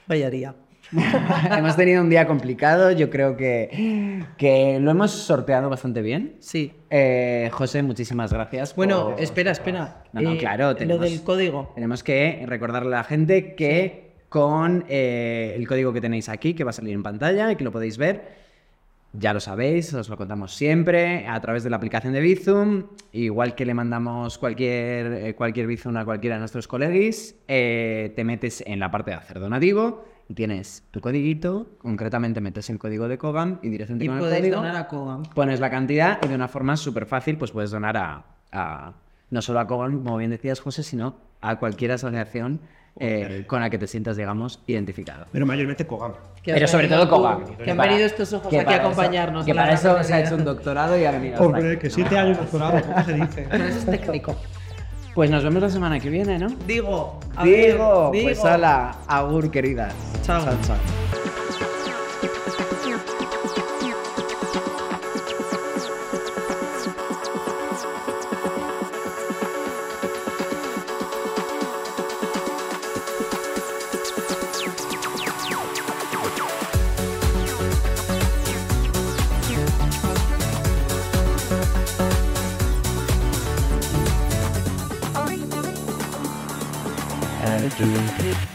vaya día. [laughs] hemos tenido un día complicado, yo creo que, que lo hemos sorteado bastante bien. Sí. Eh, José, muchísimas gracias. Bueno, por- espera, espera. No, no, Eh, claro, Lo tenemos- del código. Tenemos que recordarle a la gente que con eh, el código que tenéis aquí, que va a salir en pantalla y que lo podéis ver, ya lo sabéis, os lo contamos siempre a través de la aplicación de Bizum, igual que le mandamos cualquier, cualquier Bizum a cualquiera de nuestros colegis, eh, te metes en la parte de hacer donativo tienes tu codiguito, concretamente metes el código de Kogan y directamente Y con el podéis código donar a Kogan. pones la cantidad y de una forma súper fácil pues puedes donar a, a- no solo a Kogan, como bien decías José, sino a cualquier asociación eh, con la que te sientas, digamos, identificado. Pero mayormente Kogan. Pero sobre todo Kogan. Que han venido estos ojos aquí a acompañarnos. que para eso se ha hecho un doctorado y ha venido Hombre, que siete años doctorado, ¿cómo se dice? Pero eso es técnico. Pues nos vemos la semana que viene, ¿no? Digo, a ver, Digo, pues digo. hala, agur queridas. Chao. chao. doing.